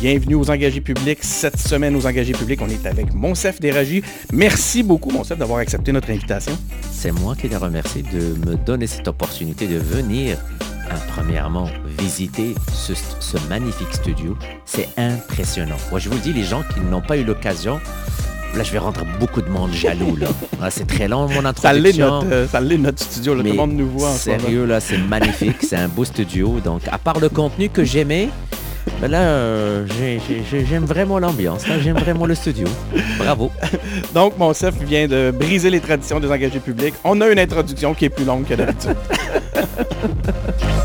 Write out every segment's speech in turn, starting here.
Bienvenue aux engagés publics. Cette semaine, aux engagés publics, on est avec Monsef Déragi. Merci beaucoup, Monsef, d'avoir accepté notre invitation. C'est moi qui les remercie de me donner cette opportunité de venir, hein, premièrement, visiter ce, ce magnifique studio. C'est impressionnant. Moi, je vous dis, les gens qui n'ont pas eu l'occasion, Là, je vais rendre beaucoup de monde jaloux. Là. Ah, c'est très long, mon Ça l'est introduction. notre, euh, ça l'est notre studio. Là, tout le monde nous voit en. Sérieux, là, c'est magnifique. c'est un beau studio. Donc, à part le contenu que j'aimais, ben là, euh, j'ai- j'ai- j'ai- j'aime vraiment l'ambiance. J'aime vraiment le studio. Bravo. Donc, Monsef vient de briser les traditions des engagés publics. On a une introduction qui est plus longue que d'habitude.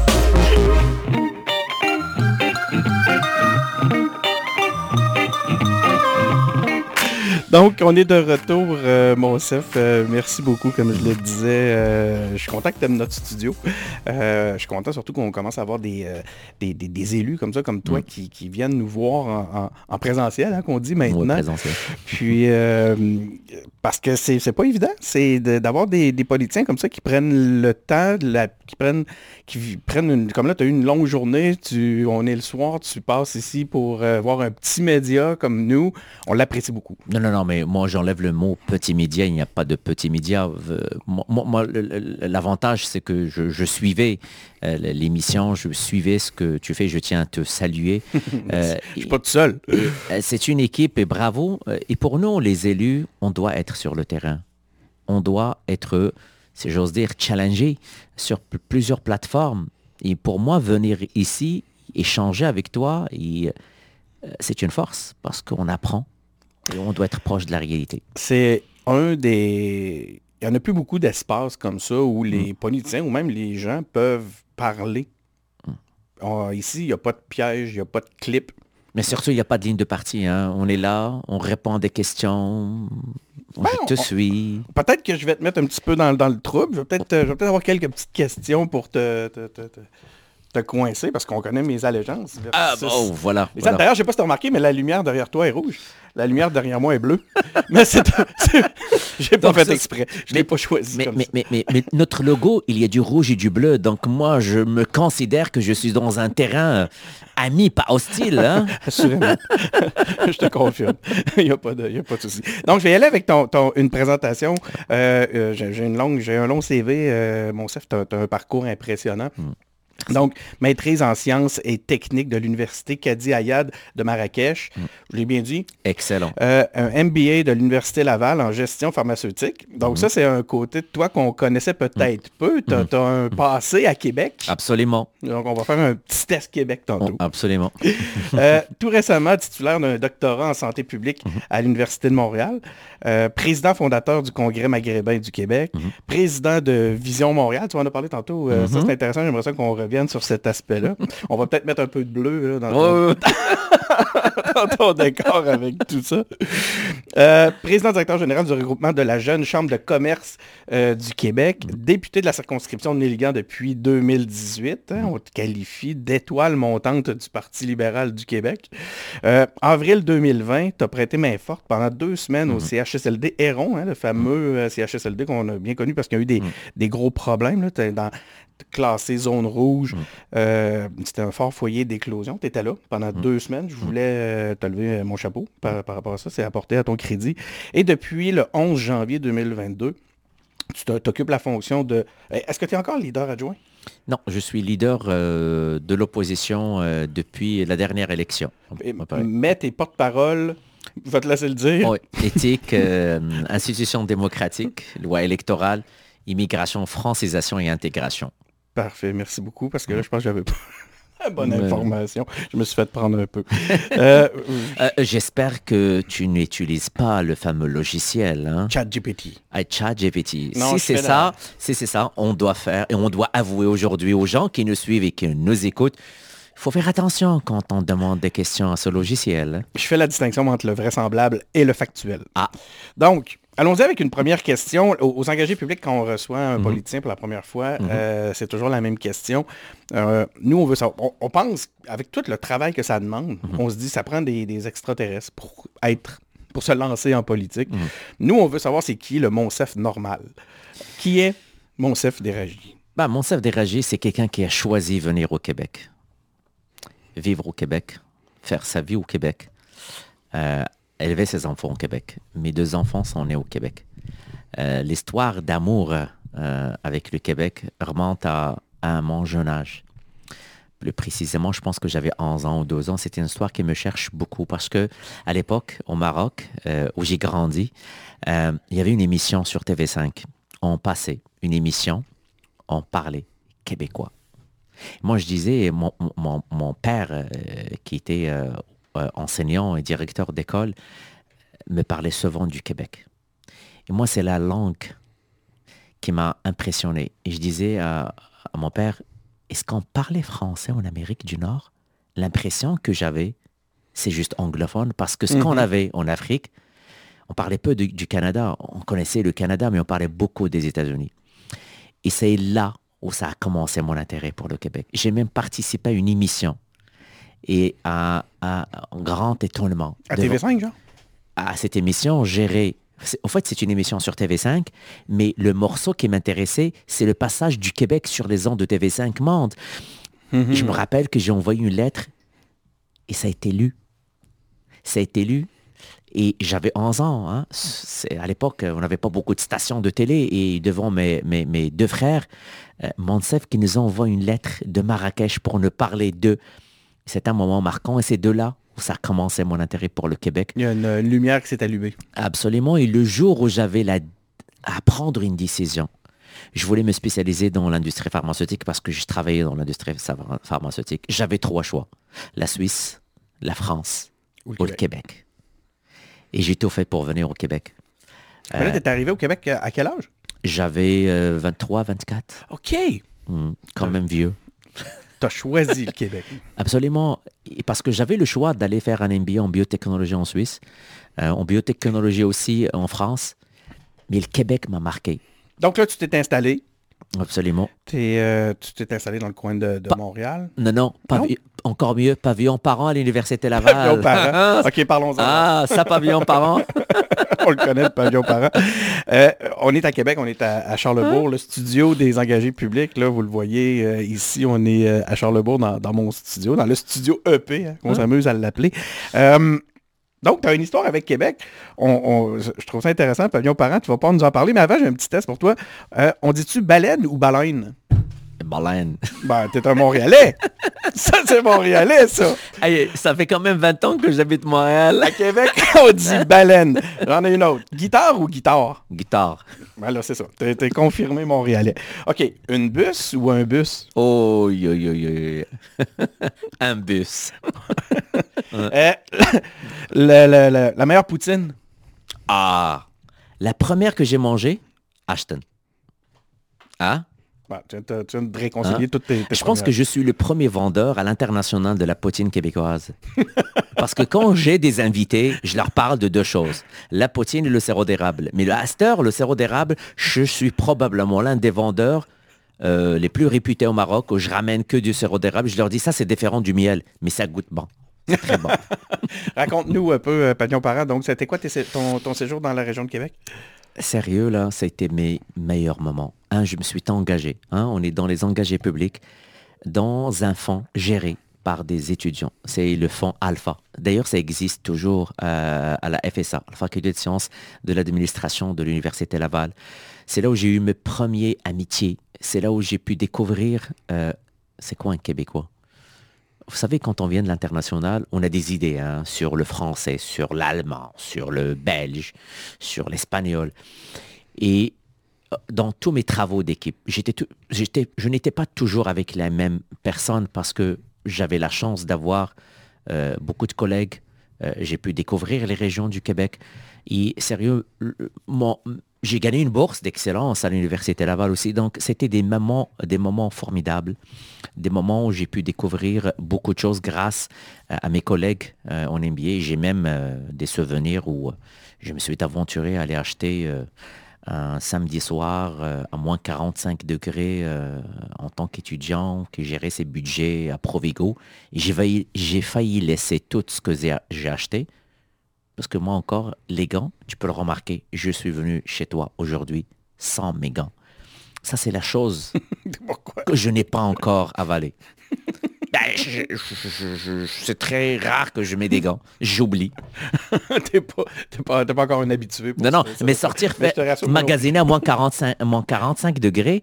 Donc, on est de retour, euh, Monsef. Euh, merci beaucoup, comme je le disais. Euh, je suis content que tu aimes notre studio. Je suis content surtout qu'on commence à avoir des, des, des- des élus comme ça, comme toi, qui, qui viennent nous voir en, en- en présentiel, hein, qu'on dit maintenant. présentiel. Puis, parce que c'est c'est pas évident, c'est de- d'avoir des, politiciens comme ça qui prennent le temps, la- qui prennent, qui prennent une, comme là, tu as eu une longue journée, tu, on est le soir, tu passes ici pour voir un petit média comme nous, on l'apprécie beaucoup. Non, non, non, mais moi j'enlève le mot petit média, il n'y a pas de petit média. Euh, moi, l'avantage c'est que je, je suivais euh, l'émission, je suivais ce que tu fais, je tiens à te saluer. Euh, Je suis pas tout seul. euh, c'est une équipe et bravo. Et pour nous, les élus, on doit être sur le terrain. On doit être, si j'ose dire, challengé sur plusieurs plateformes. Et pour moi, venir ici, échanger avec toi, et, euh, c'est une force parce qu'on apprend on doit être proche de la réalité. C'est un des... Il n'y en a plus beaucoup d'espaces comme ça où les politiciens ou même les gens peuvent parler. Ah, ici, il n'y a pas de piège, il n'y a pas de clip. Mais surtout, il n'y a pas de ligne de parti. hein. On est là, on répond à des questions, on- Ben, je te on- suis. Peut-être que je vais te mettre un petit peu dans, dans le trouble. Je vais peut-être euh, peut-être avoir quelques petites questions pour te, te, te- te- te coincer parce qu'on connaît mes allégeances. Ah bon, voilà. Et ça, voilà. D'ailleurs, je sais pas si tu as remarqué, mais la lumière derrière toi est rouge. La lumière derrière moi est bleue. mais c'est... J'ai pas Donc, fait exprès. Je l'ai pas choisi Mais, comme mais, ça. mais, notre logo, il y a du rouge et du bleu. Donc moi, je me considère que je suis dans un terrain euh, ami, pas hostile. hein. Assurément. je te confirme. Il n'y a a pas de souci. Donc, je vais y aller avec ton, ton- une présentation. Euh, euh, j'ai, une longue, j'ai un long CV. Euh, mon chef, tu as, un parcours impressionnant. Donc, maîtrise en sciences et techniques de l'Université Kadi Ayad de Marrakech. Je l'ai bien dit? Excellent. Euh, un MBA de l'Université Laval en gestion pharmaceutique. Donc, ça, c'est un côté de toi qu'on connaissait peut-être peu. Tu as, un passé à Québec. Absolument. Donc, on va faire un petit test Québec tantôt. Oh, absolument. Euh, tout récemment, titulaire d'un doctorat en santé publique à l'Université de Montréal, euh, président fondateur du Congrès maghrébin du Québec, président de Vision Montréal, tu en as parlé tantôt, ça c'est intéressant, j'aimerais ça qu'on revienne sur cet aspect-là. On va peut-être mettre un peu de bleu là, dans, ton, dans ton décor avec tout ça. Euh, président directeur général du regroupement de la Jeune Chambre de commerce euh, du Québec, député de la circonscription de Néligan depuis 2018. hein, on te qualifie d'étoile montante du Parti libéral du Québec. Euh, avril 2020, tu as prêté main forte pendant deux semaines au CHSLD Héron, hein, le fameux CHSLD qu'on a bien connu parce qu'il y a eu des, des gros problèmes. Là, dans classé zone rouge. Euh, C'était un fort foyer d'éclosion. Tu étais là pendant deux semaines. Je voulais euh, te lever euh, mon chapeau par, par rapport à ça. C'est apporté à ton crédit. Et depuis le 11 janvier 2022, tu t'occupes la fonction de... Est-ce que tu es encore leader adjoint? Non, je suis leader euh, de l'opposition euh, depuis la dernière élection. Et mets tes porte-parole, je vais te laisser le dire. Oui, éthique, euh, institution démocratique, loi électorale, immigration, francisation et intégration. Parfait, merci beaucoup, parce que là, je pense que j'avais pas la bonne information. Je me suis fait prendre un peu. Euh, Euh, J'espère que tu n'utilises pas le fameux logiciel. Hein? ChatGPT. à ChatGPT. Si c'est ça, si c'est ça, on doit faire et on doit avouer aujourd'hui aux gens qui nous suivent et qui nous écoutent, il faut faire attention quand on demande des questions à ce logiciel. hein. Je fais la distinction entre le vraisemblable et le factuel. Ah. Donc, allons-y avec une première question. Aux, engagés publics, quand on reçoit Mhm. un politicien pour la première fois, euh, c'est toujours la même question. Euh, nous, on veut savoir. On, on pense, avec tout le travail que ça demande, Mhm. on se dit ça prend des, des extraterrestres pour être pour se lancer en politique. Mhm. Nous, on veut savoir c'est qui le Monsef normal? Qui est Monsef Déragi? Bah, mon chef déragé, c'est quelqu'un qui a choisi venir au Québec. Vivre au Québec, faire sa vie au Québec, euh, élever ses enfants au Québec. Mes deux enfants sont nés au Québec. Euh, L'histoire d'amour euh, avec le Québec remonte à, mon jeune âge. Plus précisément, je pense que j'avais 11 ans ou 12 ans. C'était une histoire qui me cherche beaucoup parce que à l'époque, au Maroc, euh, où j'ai grandi, il y avait une émission sur TV5. On passait une émission, on parlait québécois. Moi, je disais, mon, père, qui était euh, enseignant et directeur d'école, me parlait souvent du Québec. Et moi, c'est la langue qui m'a impressionné. Et je disais à, à mon père, est-ce qu'on parlait français en Amérique du Nord? L'impression que j'avais, c'est juste anglophone, parce que ce qu'on Mhm. avait en Afrique, on parlait peu du, du Canada. On connaissait le Canada, mais on parlait beaucoup des États-Unis. Et c'est là où ça a commencé mon intérêt pour le Québec. J'ai même participé à une émission. Et à, à un grand étonnement. À devant- TV5, genre? à cette émission gérée. En fait, c'est une émission sur TV5, mais le morceau qui m'intéressait, c'est le passage du Québec sur les ondes de TV5 Monde. Mhm. Je me rappelle que j'ai envoyé une lettre et ça a été lu. Ça a été lu. Et j'avais 11 ans. hein. C'est- À l'époque, on n'avait pas beaucoup de stations de télé. Et devant mes, mes- mes deux frères, euh, Monsef qui nous envoie une lettre de Marrakech pour nous parler d'eux. C'est un moment marquant et c'est de là où ça a commencé mon intérêt pour le Québec. Il y a une, une lumière qui s'est allumée. Absolument. Et le jour où j'avais la... à prendre une décision, je voulais me spécialiser dans l'industrie pharmaceutique parce que je travaillais dans l'industrie pharma- pharmaceutique. J'avais trois choix. La Suisse, la France Ou le ou Québec. Et j'ai tout fait pour venir au Québec. Mais Là, Euh, t'es arrivé au Québec euh, à quel âge? J'avais euh, 23, 24. OK. Hmm, quand même vieux. T'as choisi le Québec. Absolument. Et Parce que j'avais le choix d'aller faire un MBA en biotechnologie en Suisse, euh, en biotechnologie aussi en France. Mais le Québec m'a marqué. Donc là, tu t'es installé. Absolument. Euh, tu t'es installé dans le coin de, Montréal? Non, non, pavi- encore mieux, pavillon parent à l'Université Pavillon Laval. parent. OK, parlons-en. ah, ça, pavillon parent. on le connaît, le pavillon parent. Euh, on est à Québec, on est à, à Charlebourg, le studio des engagés publics. Là, vous le voyez euh, ici, on est euh, à Charlebourg dans, dans mon studio, dans le studio EP, hein, qu'on s'amuse à l'appeler. Donc, tu as une histoire avec Québec. Je trouve ça intéressant. Pavillon parent, tu vas pas nous en parler, mais avant, j'ai un petit test pour toi. Euh, on dit-tu baleine ou baleine? Baleine. Ben, t'es un Montréalais. ça, c'est Montréalais, ça. Hey, ça fait quand même 20 ans que j'habite Montréal. À Québec, on dit baleine. J'en ai une autre. Guitare ou guitare? Guitare. Ben là, c'est ça. T'es t'es confirmé Montréalais. OK. Une bus ou un bus? Oh, yo, yo, yo, yo. Un bus. Euh, le- le- le- la meilleure poutine? Ah. La première que j'ai mangée, Ashton. Ah? Ben, tu, viens de- tu viens de réconcilier toutes tes, tes Je pense que je suis le premier vendeur à l'international de la poutine québécoise. Parce que quand j'ai des invités, je leur parle de deux choses. La poutine et le sirop d'érable. Mais le Aster, le sirop d'érable, je suis probablement l'un des vendeurs euh, les plus réputés au Maroc où je ramène que du sirop d'érable. Je leur dis ça c'est différent du miel, mais ça goûte bon. C'est très bon. Raconte-nous un peu, euh, Pagnon Parent. Donc, c'était quoi ton séjour dans la région de Québec? Sérieux, là, ça a été mes meilleurs moments. Un, je me suis engagé. hein, on est dans les engagés publics, dans un fonds géré par des étudiants. C'est le fonds Alpha. D'ailleurs, ça existe toujours euh, à la FSA, la Faculté de sciences de l'administration de l'Université Laval. C'est là où j'ai eu mes premiers amitiés. C'est là où j'ai pu découvrir, euh, c'est quoi un Québécois? Vous savez, quand on vient de l'international, on a des idées hein, sur le français, sur l'allemand, sur le belge, sur l'espagnol. Et euh, dans tous mes travaux d'équipe, je n'étais pas toujours avec la même personne parce que j'avais la chance d'avoir euh, beaucoup de collègues. Euh, J'ai pu découvrir les régions du Québec. Et sérieux, mon- j'ai gagné une bourse d'excellence à l'Université Laval aussi. Donc, c'était des moments, formidables des moments où j'ai pu découvrir beaucoup de choses grâce euh, à mes collègues euh, en MBA. J'ai même euh, des souvenirs où je me suis aventuré à aller acheter un samedi soir à moins 45 degrés en tant qu'étudiant qui gérait ses budgets à Provigo. J'ai failli, laisser tout ce que j'ai acheté. Parce que moi encore, les gants, tu peux le remarquer, je suis venu chez toi aujourd'hui sans mes gants. Ça, c'est la chose que je n'ai pas encore avalée. Ben, c'est très rare que je mets des gants. J'oublie. t'es pas, t'es pas, t'es pas encore un habitué. pour Non, non, ça, mais sortir, Mais magasiner à moins 45, moins 45 degrés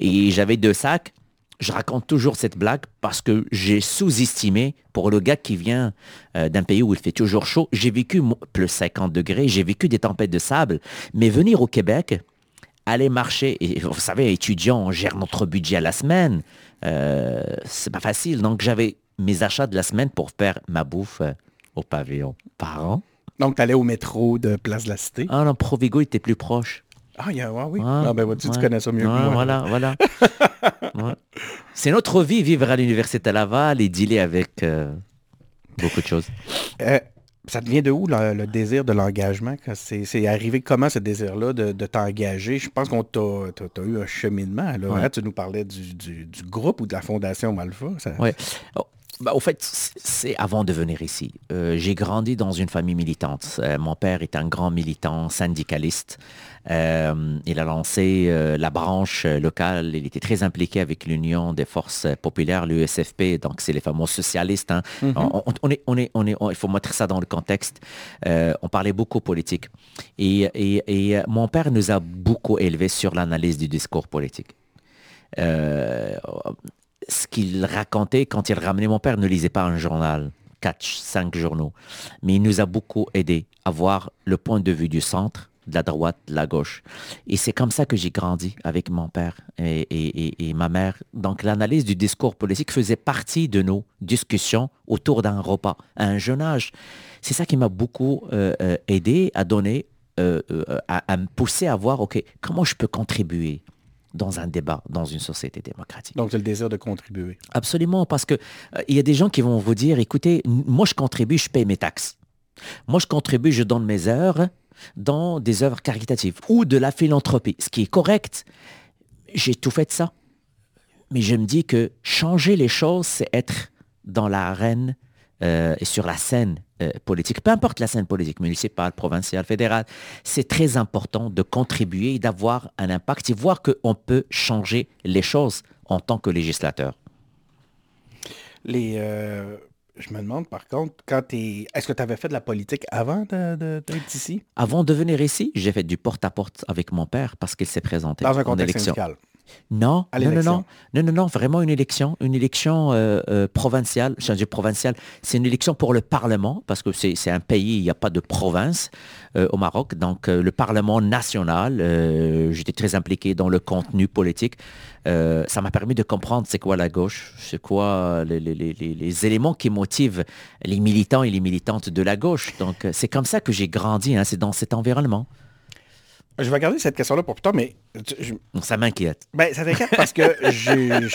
et j'avais deux sacs. Je raconte toujours cette blague parce que j'ai sous-estimé pour le gars qui vient euh, d'un pays où il fait toujours chaud. J'ai vécu plus 50 degrés, j'ai vécu des tempêtes de sable, mais venir au Québec, aller marcher, et vous savez, étudiant, on gère notre budget à la semaine, euh, c'est pas facile. Donc j'avais mes achats de la semaine pour faire ma bouffe euh, au pavillon par an. Donc, t'allais au métro de Place de la Cité? Ah non, Provigo était plus proche. Ah, y a, ouais, oui. Ah, ben, tu ouais. connais ça mieux que moi. Voilà, voilà. Ouais. C'est notre vie, vivre à l'université Laval et dealer avec euh, beaucoup de choses. Euh, ça te vient de où, le, le désir de l'engagement? C'est c'est arrivé comment, ce désir-là, de, de t'engager? Je pense qu'on t'a eu un cheminement. Là, Ouais. hein? Tu nous parlais du, du- du groupe ou de la Fondation Malfa. Ça... Ouais. Bah, au fait, c'est avant de venir ici. Euh, j'ai grandi dans une famille militante. Euh, mon père est un grand militant syndicaliste. Euh, il a lancé euh, la branche euh, locale. Il était très impliqué avec l'Union des forces populaires, l'USFP. Donc, c'est les fameux socialistes. hein. on, on- on est, on est, on est, il faut mettre ça dans le contexte. Euh, on parlait beaucoup politique. Et, et- et, euh, mon père nous a beaucoup élevés sur l'analyse du discours politique. Euh, ce qu'il racontait quand il ramenait mon père ne lisait pas un journal, quatre, cinq journaux, mais il nous a beaucoup aidé à voir le point de vue du centre, de la droite, de la gauche. Et c'est comme ça que j'ai grandi avec mon père et, ma mère. Donc l'analyse du discours politique faisait partie de nos discussions autour d'un repas à un jeune âge. C'est ça qui m'a beaucoup euh, euh, aidé à donner, euh, à me pousser à voir, OK, comment je peux contribuer dans un débat, dans une société démocratique. Donc, c'est le désir de contribuer. Absolument, parce que euh, y a des gens qui vont vous dire, écoutez, moi je contribue, je paye mes taxes. Moi je contribue, je donne mes heures dans des œuvres caritatives ou de la philanthropie, ce qui est correct. J'ai tout fait de ça. Mais je me dis que changer les choses, c'est être dans l'arène euh, et sur la scène euh, politique, peu importe la scène politique, municipale, provinciale, fédérale, c'est très important de contribuer et d'avoir un impact et voir qu'on peut changer les choses en tant que législateur. Les, euh, je me demande, par contre, quand t'es... Est-ce que tu avais fait de la politique avant d'être ici? Avant de venir ici, j'ai fait du porte-à-porte avec mon père parce qu'il s'est présenté Dans un en contexte élection. syndical. Non, non, non, non, non, non, non, vraiment une élection, une élection euh, euh, provinciale, je veux dire provinciale, c'est une élection pour le Parlement, parce que c'est un pays, il n'y a pas de province euh, au Maroc, donc le Parlement national, j'étais très impliqué dans le contenu politique, ça m'a permis de comprendre c'est quoi la gauche, c'est quoi les, les- les- les- les éléments qui motivent les militants et les militantes de la gauche, donc c'est comme ça que j'ai grandi, hein, c'est dans cet environnement. Je vais garder cette question-là pour plus tard, mais je- ça m'inquiète. ben, ça t'inquiète parce que je,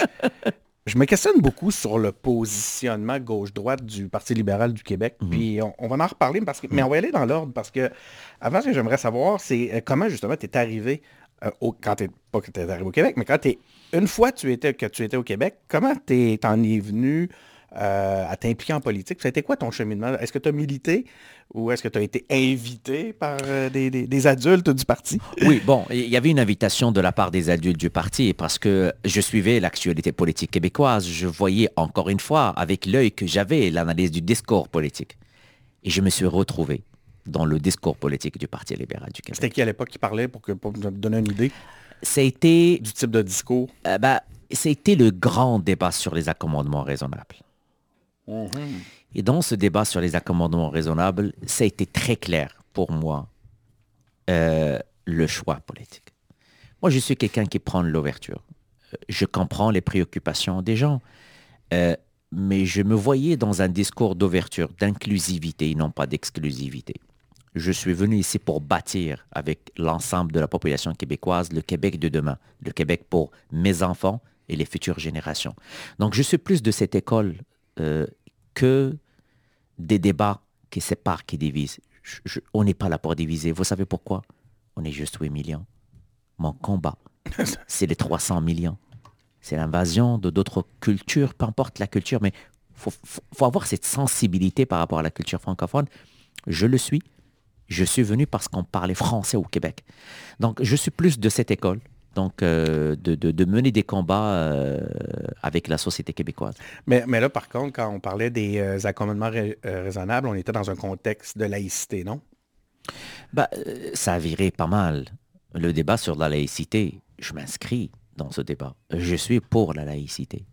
je me questionne beaucoup sur le positionnement gauche-droite du Parti libéral du Québec. Puis on, on va en reparler, parce que, mais on va y aller dans l'ordre parce que avant, ce que j'aimerais savoir, c'est euh, comment justement tu es arrivé euh, au, quand t'es pas que tu es arrivé au Québec, mais quand tu une fois tu étais, que tu étais au Québec, comment tu en es venu euh, à t'impliquer en politique? Ça a été quoi ton cheminement? Est-ce que tu as milité ou est-ce que tu as été invité par euh, des, des- des adultes du parti? Oui, bon, il y avait une invitation de la part des adultes du parti parce que je suivais l'actualité politique québécoise. Je voyais encore une fois avec l'œil que j'avais l'analyse du discours politique. Et je me suis retrouvé dans le discours politique du Parti libéral du Québec. C'était qui à l'époque qui parlait pour, que, pour me donner une idée? Du type de discours? euh, bah, ça a été le grand débat sur les accommodements raisonnables. Et dans ce débat sur les accommodements raisonnables, ça a été très clair pour moi, euh, le choix politique. Moi, je suis quelqu'un qui prend l'ouverture. Euh, Je comprends les préoccupations des gens, euh, mais je me voyais dans un discours d'ouverture, d'inclusivité et non pas d'exclusivité. Je suis venu ici pour bâtir avec l'ensemble de la population québécoise le Québec de demain, le Québec pour mes enfants et les futures générations. Donc je suis plus de cette école que des débats qui séparent, qui divisent. Je- je- on n'est pas là pour diviser. Vous savez pourquoi? On est juste 8 millions. Mon combat, c'est les 300 millions. C'est l'invasion de d'autres cultures, peu importe la culture, mais il faut, faut- faut avoir cette sensibilité par rapport à la culture francophone. Je le suis. Je suis venu parce qu'on parlait français au Québec. Donc, je suis plus de cette école donc euh, de, de- de mener des combats euh, avec la société québécoise. Mais, mais là, par contre, quand on parlait des euh, accommodements rai- raisonnables, on était dans un contexte de laïcité, non? Euh, ça a viré pas mal. Le débat sur la laïcité, je m'inscris dans ce débat. Je suis pour la laïcité.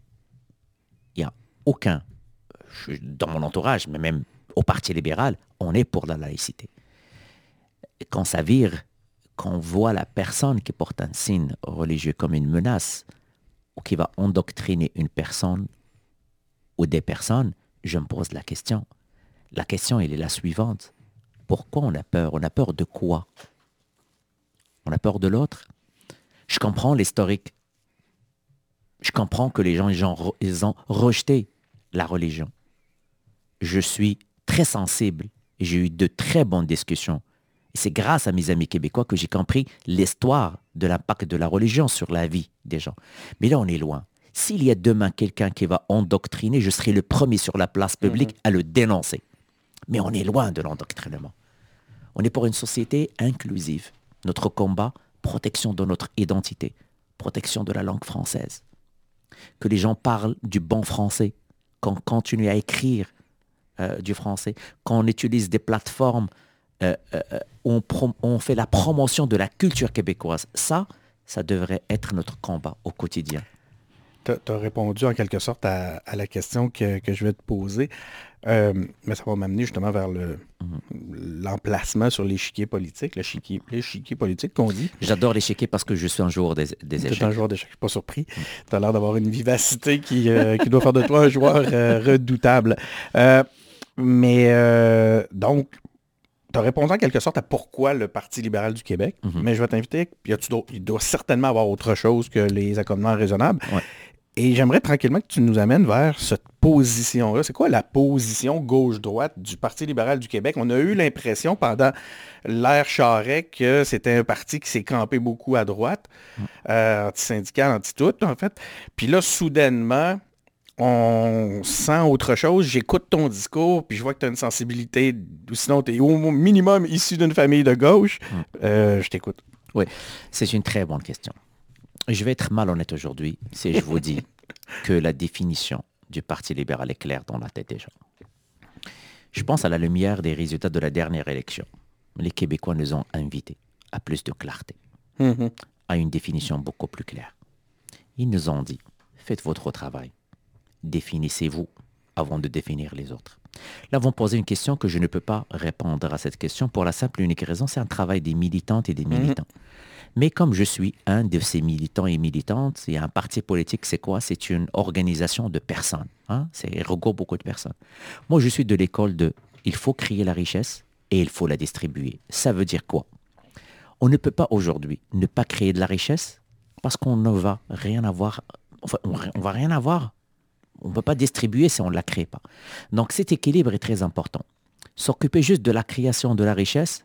Il n'y a aucun, je- dans mon entourage, mais même au Parti libéral, on est pour la laïcité. Quand ça vire, quand on voit la personne qui porte un signe religieux comme une menace, ou qui va endoctriner une personne ou des personnes, je me pose la question. La question, elle est la suivante. Pourquoi on a peur? On a peur de quoi? On a peur de l'autre? Je comprends l'historique. Je comprends que les gens, ils ont rejeté la religion. Je suis très sensible. J'ai eu de très bonnes discussions. C'est grâce à mes amis québécois que j'ai compris l'histoire de l'impact de la religion sur la vie des gens. Mais là, on est loin. S'il y a demain quelqu'un qui va endoctriner, je serai le premier sur la place publique à le dénoncer. Mais on est loin de l'endoctrinement. On est pour une société inclusive. Notre combat, protection de notre identité, protection de la langue française. Que les gens parlent du bon français, qu'on continue à écrire euh, du français, qu'on utilise des plateformes euh, euh, euh, on, fait la promotion de la culture québécoise. Ça, ça devrait être notre combat au quotidien. Tu as répondu en quelque sorte à, à la question que, que je vais te poser. Euh, mais ça va m'amener justement vers le- l'emplacement sur l'échiquier politique, l'échiquier politique qu'on dit. J'adore l'échiquier parce que je suis un joueur des, des Tu échecs. un joueur d'échecs, je suis pas surpris. Tu as l'air d'avoir une vivacité qui, qui doit faire de toi un joueur redoutable. Mais donc, tu as répondu en quelque sorte à pourquoi le Parti libéral du Québec. Mhm. Mais je vais t'inviter, il doit certainement avoir autre chose que les accommodements raisonnables. Ouais. Et j'aimerais tranquillement que tu nous amènes vers cette position-là. C'est quoi la position gauche-droite du Parti libéral du Québec? On a eu l'impression pendant l'ère Charest que c'était un parti qui s'est campé beaucoup à droite, euh, anti-syndical, anti-tout, en fait. Puis là, soudainement, on sent autre chose. J'écoute ton discours, puis je vois que tu as une sensibilité, ou sinon tu es au minimum issu d'une famille de gauche. Euh, je t'écoute. Oui, c'est une très bonne question. Je vais être malhonnête aujourd'hui si je vous dis que la définition du Parti libéral est claire dans la tête des gens. Je pense à la lumière des résultats de la dernière élection. Les Québécois nous ont invités à plus de clarté, Mhm. à une définition beaucoup plus claire. Ils nous ont dit, faites votre travail, définissez-vous avant de définir les autres. Là, vont poser une question que je ne peux pas répondre à cette question pour la simple et unique raison, c'est un travail des militantes et des militants. Mais comme je suis un de ces militants et militantes, il y a un parti politique, c'est quoi? C'est une organisation de personnes. Hein? C'est regroupe beaucoup de personnes. Moi, je suis de l'école de il faut créer la richesse et il faut la distribuer. Ça veut dire quoi? On ne peut pas aujourd'hui ne pas créer de la richesse parce qu'on ne va rien avoir. Enfin, on, on va rien avoir. On ne peut pas distribuer si on ne la crée pas. Donc cet équilibre est très important. S'occuper juste de la création de la richesse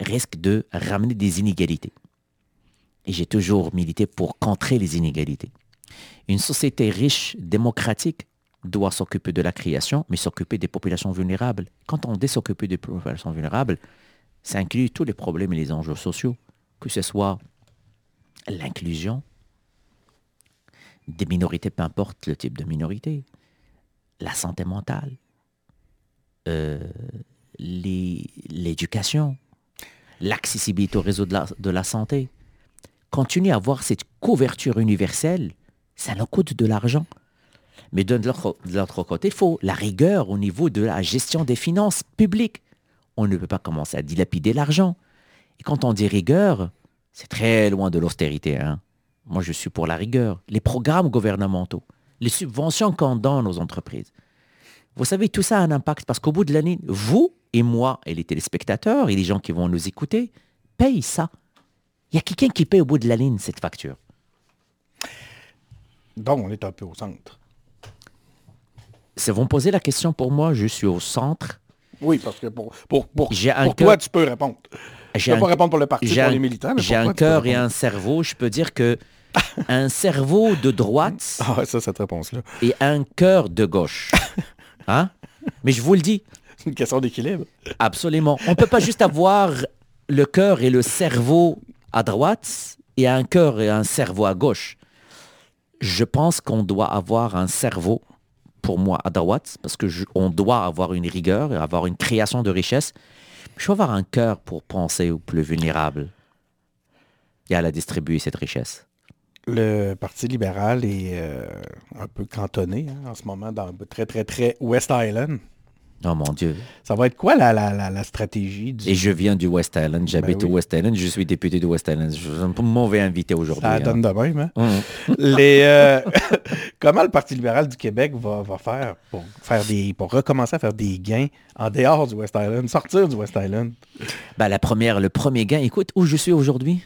risque de ramener des inégalités. Et j'ai toujours milité pour contrer les inégalités. Une société riche, démocratique, doit s'occuper de la création, mais s'occuper des populations vulnérables. Quand on dit s'occuper des populations vulnérables, ça inclut tous les problèmes et les enjeux sociaux, que ce soit l'inclusion des minorités, peu importe le type de minorité, la santé mentale, euh, l'éducation, l'accessibilité au réseau de la, santé. Continuer à avoir cette couverture universelle, ça nous coûte de l'argent. Mais de l'autre de l'autre côté, il faut la rigueur au niveau de la gestion des finances publiques. On ne peut pas commencer à dilapider l'argent. Et quand on dit rigueur, c'est très loin de l'austérité. hein. Moi, je suis pour la rigueur. Les programmes gouvernementaux, les subventions qu'on donne aux entreprises. Vous savez, tout ça a un impact parce qu'au bout de l'année, vous et moi et les téléspectateurs et les gens qui vont nous écouter payent ça. Il y a quelqu'un qui paye au bout de la ligne cette facture. Donc, on est un peu au centre. Si vous me posez la question pour moi, je suis au centre. Oui, parce que pour, pour, pour, cœur- toi, tu peux répondre. J'ai peux un- pas répondre pour le parti, pour les militants. J'ai un cœur et un cerveau. Je peux dire que un cerveau de droite Ah ouais, ça, cette réponse-là. et un cœur de gauche. Hein? Mais je vous le dis, C'est une question d'équilibre. absolument. On ne peut pas juste avoir le cœur et le cerveau à droite et un cœur et un cerveau à gauche. Je pense qu'on doit avoir un cerveau, pour moi, à droite, parce qu'on doit avoir une rigueur et avoir une création de richesse. Je dois avoir un cœur pour penser aux plus vulnérables et à la distribuer, cette richesse. Le Parti libéral est euh, un peu cantonné hein, en ce moment dans très, très, très West Island. Oh mon Dieu. Ça va être quoi la, la, stratégie Et je viens du West Island, j'habite ben au West Island, je suis député du West Island. Je suis un mauvais invité aujourd'hui. Ça donne hein. de même. Hein? Mmh. Les, euh, comment le Parti libéral du Québec va, faire pour, faire des, pour recommencer à faire des gains en dehors du West Island, sortir du West Island? Ben, la première, le premier gain, écoute, où je suis aujourd'hui?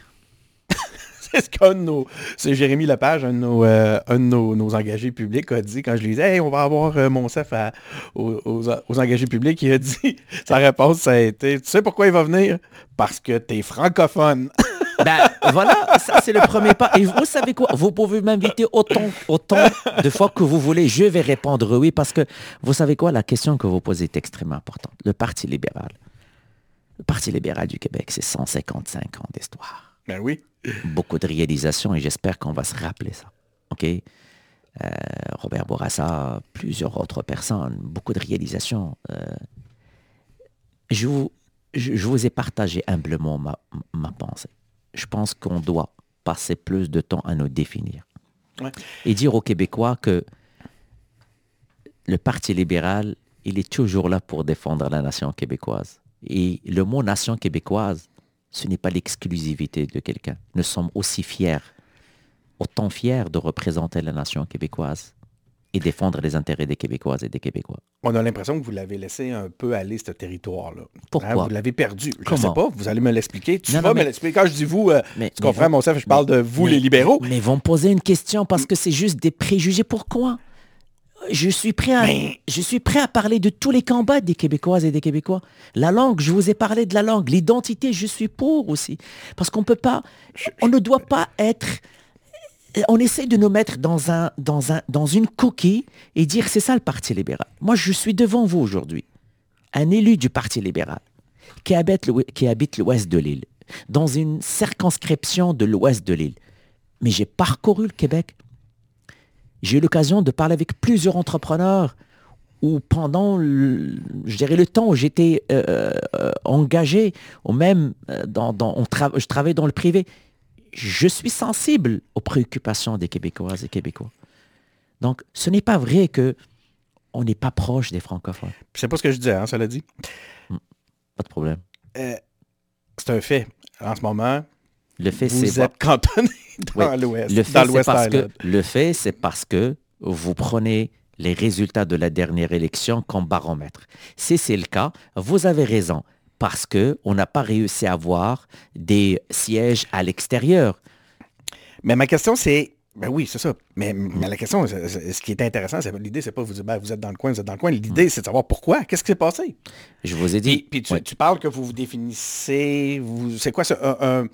ce qu'un de nos... C'est Jérémy Lepage, un de, nos, euh, un nos, engagés publics, a dit quand je lui disais hey, on va avoir euh, mon aux, aux, engagés publics, il a dit, sa réponse, ça a été Tu sais pourquoi il va venir? Parce que t'es francophone. Ben voilà, ça c'est le premier pas. Et vous savez quoi? Vous pouvez m'inviter autant, autant de fois que vous voulez. Je vais répondre oui parce que vous savez quoi? La question que vous posez est extrêmement importante. Le Parti libéral. Le Parti libéral du Québec, c'est 155 ans d'histoire. Ben oui. Beaucoup de réalisations et j'espère qu'on va se rappeler ça. OK? Euh, Robert Bourassa, plusieurs autres personnes, beaucoup de réalisations. Euh, je, vous, je, vous ai partagé humblement ma, ma pensée. Je pense qu'on doit passer plus de temps à nous définir. Et dire aux Québécois que le Parti libéral, il est toujours là pour défendre la nation québécoise. Et le mot nation québécoise, ce n'est pas l'exclusivité de quelqu'un. Nous sommes aussi fiers, autant fiers de représenter la nation québécoise et défendre les intérêts des Québécoises et des Québécois. On a l'impression que vous l'avez laissé un peu aller, ce territoire-là. Pourquoi? Hein, vous l'avez perdu. Je ne sais pas, vous allez me l'expliquer. Tu vas me l'expliquer. Quand je dis vous, euh, tu comprends, mon chef, je parle de vous, les libéraux. Mais vont me poser une question parce que c'est juste des préjugés. Pourquoi? Je suis prêt à, je suis prêt à parler de tous les combats des Québécoises et des Québécois. La langue, je vous ai parlé de la langue. L'identité, je suis pour aussi. Parce qu'on peut pas, on ne doit pas être, on essaie de nous mettre dans, un, dans, un, dans une coquille et dire c'est ça le Parti libéral. Moi, je suis devant vous aujourd'hui, un élu du Parti libéral qui habite, qui habite l'ouest de l'île, dans une circonscription de l'ouest de l'île. Mais j'ai parcouru le Québec j'ai eu l'occasion de parler avec plusieurs entrepreneurs où pendant, le, je dirais, le temps où j'étais euh, euh, engagé, ou même euh, dans, dans je travaillais dans le privé, je suis sensible aux préoccupations des Québécoises et Québécois. Donc, ce n'est pas vrai que on n'est pas proche des francophones. C'est pas ce que je disais, hein, ça l'a dit. Hmm. Pas de problème. c'est un fait. En ce moment, le fait, vous êtes cantonné dans l'Ouest. Le fait, c'est parce que le fait, c'est parce que vous prenez les résultats de la dernière élection comme baromètre. Si c'est le cas, vous avez raison parce que on n'a pas réussi à avoir des sièges à l'extérieur. Mais ma question, c'est ben oui, c'est ça. Mais, mais, la question, ce qui est intéressant, c'est l'idée, c'est pas vous dire, ben, vous êtes dans le coin, vous êtes dans le coin. L'idée, c'est de savoir pourquoi. Qu'est-ce qui s'est passé? Je vous ai dit. Puis, tu, parles que vous vous définissez, vous, c'est quoi ça, un,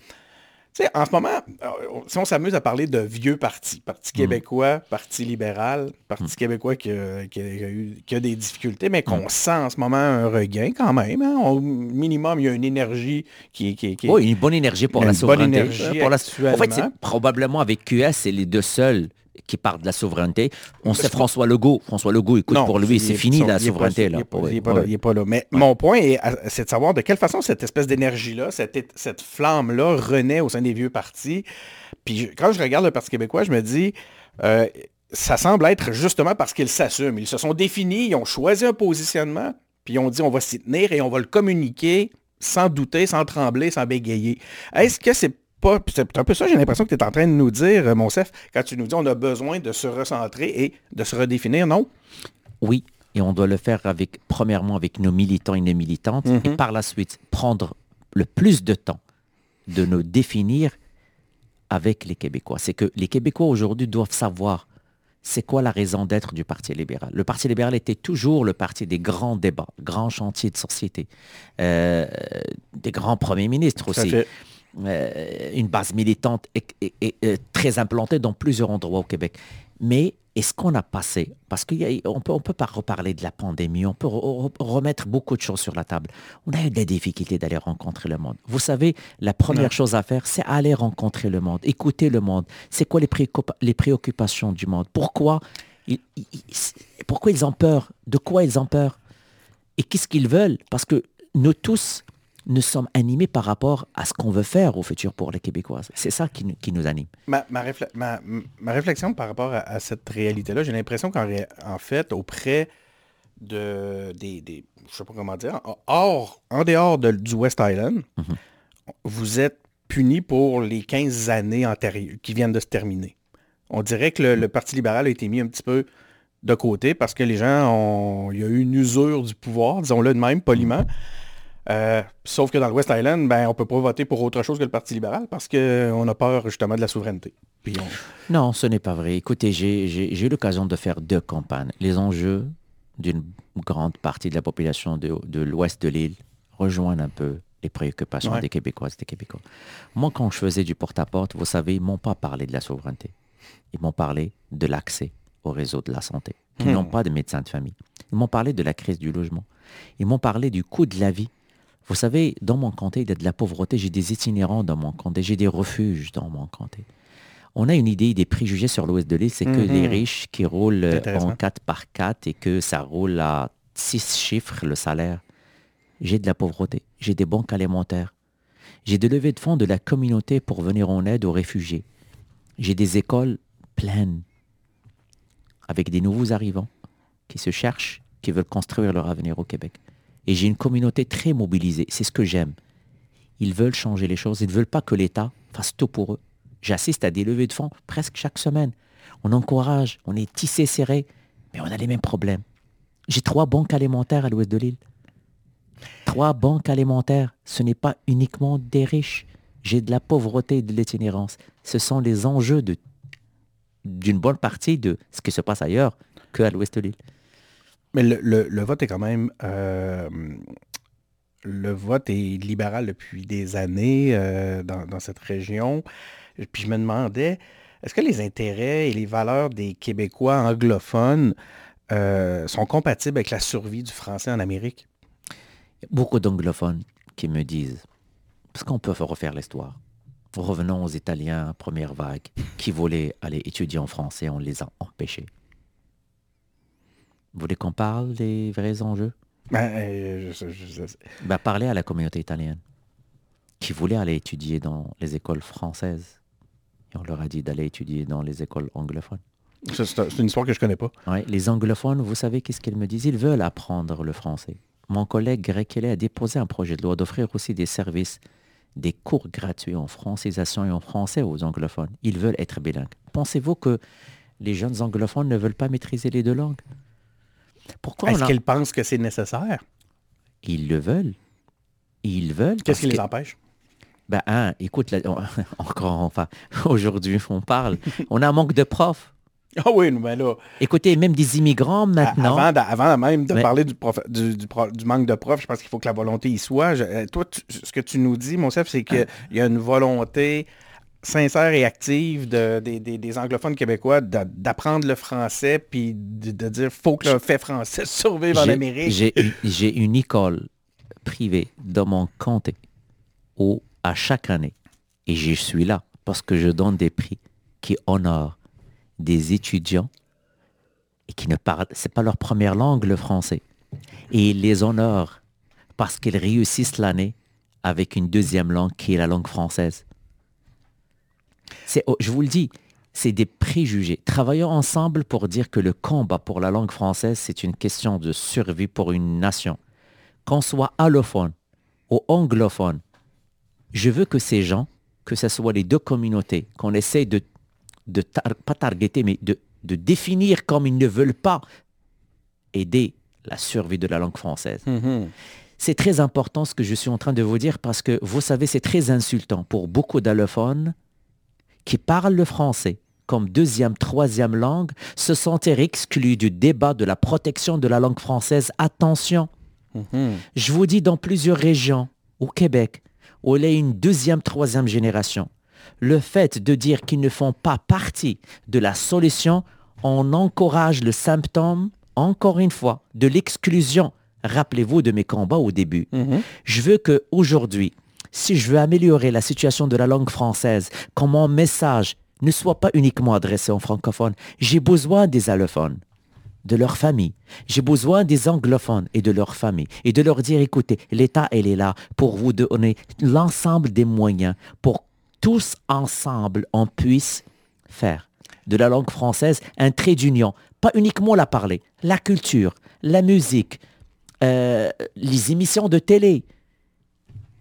en ce moment, euh, si on s'amuse à parler de vieux partis, Parti mm. québécois, Parti libéral, Parti mm. québécois qui a, eu, des difficultés, mais qu'on mm. sent en ce moment un regain quand même. Hein. Au minimum, il y a une énergie qui, qui, qui Oui, une bonne énergie pour la souveraineté. Bonne énergie pour la... En fait, c'est probablement avec QS, c'est les deux seuls qui parle de la souveraineté. On sait François Legault. François Legault, écoute, pour lui, c'est fini la souveraineté. il n'est pas, là. Mais mon point, c'est de savoir de quelle façon cette espèce d'énergie-là, cette, cette flamme-là renaît au sein des vieux partis. Puis quand je regarde le Parti québécois, je me dis, euh, ça semble être justement parce qu'ils s'assument. Ils se sont définis, ils ont choisi un positionnement, puis ils ont dit on va s'y tenir et on va le communiquer sans douter, sans trembler, sans bégayer. Est-ce que c'est c'est un peu ça, j'ai l'impression que tu es en train de nous dire, euh, Monsef, quand tu nous dis on a besoin de se recentrer et de se redéfinir, non? Oui, et on doit le faire avec, premièrement, avec nos militants et nos militantes, et mhm. par la suite, prendre le plus de temps de nous définir avec les Québécois. C'est que les Québécois aujourd'hui doivent savoir c'est quoi la raison d'être du Parti libéral. Le Parti libéral était toujours le parti des grands débats, grands chantiers de société, euh, des grands premiers ministres aussi. Euh, une base militante et, très implantée dans plusieurs endroits au Québec. Mais est-ce qu'on a passé, parce qu'on ne peut, on peut pas reparler de la pandémie, on peut remettre beaucoup de choses sur la table. On a eu des difficultés d'aller rencontrer le monde. Vous savez, la première chose à faire, c'est aller rencontrer le monde, écouter le monde. C'est quoi les, les préoccupations du monde? Pourquoi ils, pourquoi ils ont peur? De quoi ils ont peur? Et qu'est-ce qu'ils veulent? Parce que nous tous, nous sommes animés par rapport à ce qu'on veut faire au futur pour les Québécoises. C'est ça qui, nous anime. Ma, réflexion par rapport à, cette réalité-là, j'ai l'impression qu'en en fait, auprès de, des, des, je sais pas comment dire, hors, en dehors du West Island, mhm. vous êtes puni pour les 15 années antérieures qui viennent de se terminer. On dirait que le, Parti libéral a été mis un petit peu de côté parce que les gens ont... Il y a eu une usure du pouvoir, disons-le de même, poliment. Euh, sauf que dans le West Island, ben, on ne peut pas voter pour autre chose que le Parti libéral parce qu'on a peur justement de la souveraineté. Non, ce n'est pas vrai. Écoutez, j'ai eu l'occasion de faire deux campagnes. Les enjeux d'une grande partie de la population de, l'ouest de l'île rejoignent un peu les préoccupations des Québécoises et des Québécois. Moi, quand je faisais du porte-à-porte, vous savez, ils m'ont pas parlé de la souveraineté. Ils m'ont parlé de l'accès au réseau de la santé. Ils n'ont hmm. pas de médecins de famille. Ils m'ont parlé de la crise du logement. Ils m'ont parlé du coût de la vie vous savez, dans mon comté, il y a de la pauvreté. J'ai des itinérants dans mon comté. J'ai des refuges dans mon comté. On a une idée des préjugés sur l'ouest de l'île, c'est que les mhm. riches qui roulent en 4 par 4 et que ça roule à 6 chiffres le salaire. J'ai de la pauvreté. J'ai des banques alimentaires. J'ai des levées de fonds de la communauté pour venir en aide aux réfugiés. J'ai des écoles pleines avec des nouveaux arrivants qui se cherchent, qui veulent construire leur avenir au Québec. Et j'ai une communauté très mobilisée. C'est ce que j'aime. Ils veulent changer les choses. Ils ne veulent pas que l'État fasse tout pour eux. J'assiste à des levées de fonds presque chaque semaine. On encourage, on est tissé serré, mais on a les mêmes problèmes. J'ai trois banques alimentaires à l'ouest de l'île. Trois banques alimentaires, ce n'est pas uniquement des riches. J'ai de la pauvreté et de l'itinérance. Ce sont les enjeux d'une bonne partie de ce qui se passe ailleurs qu'à l'ouest de l'île. Mais le, vote est quand même... Euh, le vote est libéral depuis des années euh, dans, cette région. Puis je me demandais, est-ce que les intérêts et les valeurs des Québécois anglophones euh, sont compatibles avec la survie du français en Amérique? Beaucoup d'anglophones qui me disent, parce qu'on peut refaire l'histoire? Revenons aux Italiens, première vague, qui voulaient aller étudier en français, on les a empêchés. Vous voulez qu'on parle des vrais enjeux? Ben, euh, ben, Parlez à la communauté italienne qui voulait aller étudier dans les écoles françaises. Et on leur a dit d'aller étudier dans les écoles anglophones. C'est une histoire que je connais pas. les anglophones, vous savez qu'est-ce qu'ils me disent? Ils veulent apprendre le français. Mon collègue Greg Kelly a déposé un projet de loi d'offrir aussi des services, des cours gratuits en francisation et en français aux anglophones. Ils veulent être bilingues. Pensez-vous que les jeunes anglophones ne veulent pas maîtriser les deux langues? Pourquoi Est-ce qu'ils pensent que c'est nécessaire? Ils le veulent. Ils veulent. Qu'est-ce qui les empêche? Ben, hein, écoute, encore, enfin, aujourd'hui, on parle. on a un manque de profs. Ah oui, mais là... Écoutez, même des immigrants maintenant... Avant, même de parler du, du, manque de profs, je pense qu'il faut que la volonté y soit. Euh, toi, ce que tu nous dis, mon chef, c'est qu'il y a une volonté sincère et active de, des, anglophones québécois d'apprendre le français puis de, de, dire faut que le fait français survive en Amérique. J'ai une école privée dans mon comté où à chaque année, et je suis là parce que je donne des prix qui honorent des étudiants et qui ne parlent, c'est pas leur première langue le français. Et ils les honorent parce qu'ils réussissent l'année avec une deuxième langue qui est la langue française. Oh, je vous le dis, c'est des préjugés. Travaillons ensemble pour dire que le combat pour la langue française, c'est une question de survie pour une nation. Qu'on soit allophone ou anglophone, je veux que ces gens, que ce soit les deux communautés, qu'on essaie de, de pas targeter, mais de, de définir comme ils ne veulent pas aider la survie de la langue française. Mm-hmm. C'est très important ce que je suis en train de vous dire parce que vous savez, c'est très insultant pour beaucoup d'allophones qui parlent le français comme deuxième, troisième langue se sentir exclus du débat de la protection de la langue française. Attention, mhm. je vous dis dans plusieurs régions, au Québec, où il y a une deuxième, troisième génération, le fait de dire qu'ils ne font pas partie de la solution, on encourage le symptôme, encore une fois, de l'exclusion. Rappelez-vous de mes combats au début. Mhm. Je veux que aujourd'hui, si je veux améliorer la situation de la langue française, que mon message ne soit pas uniquement adressé aux francophones, j'ai besoin des allophones, de leur famille. J'ai besoin des anglophones et de leur famille. Et de leur dire, écoutez, l'État, elle est là pour vous donner l'ensemble des moyens pour tous ensemble, on puisse faire de la langue française un trait d'union. Pas uniquement la parler, la culture, la musique, euh, les émissions de télé.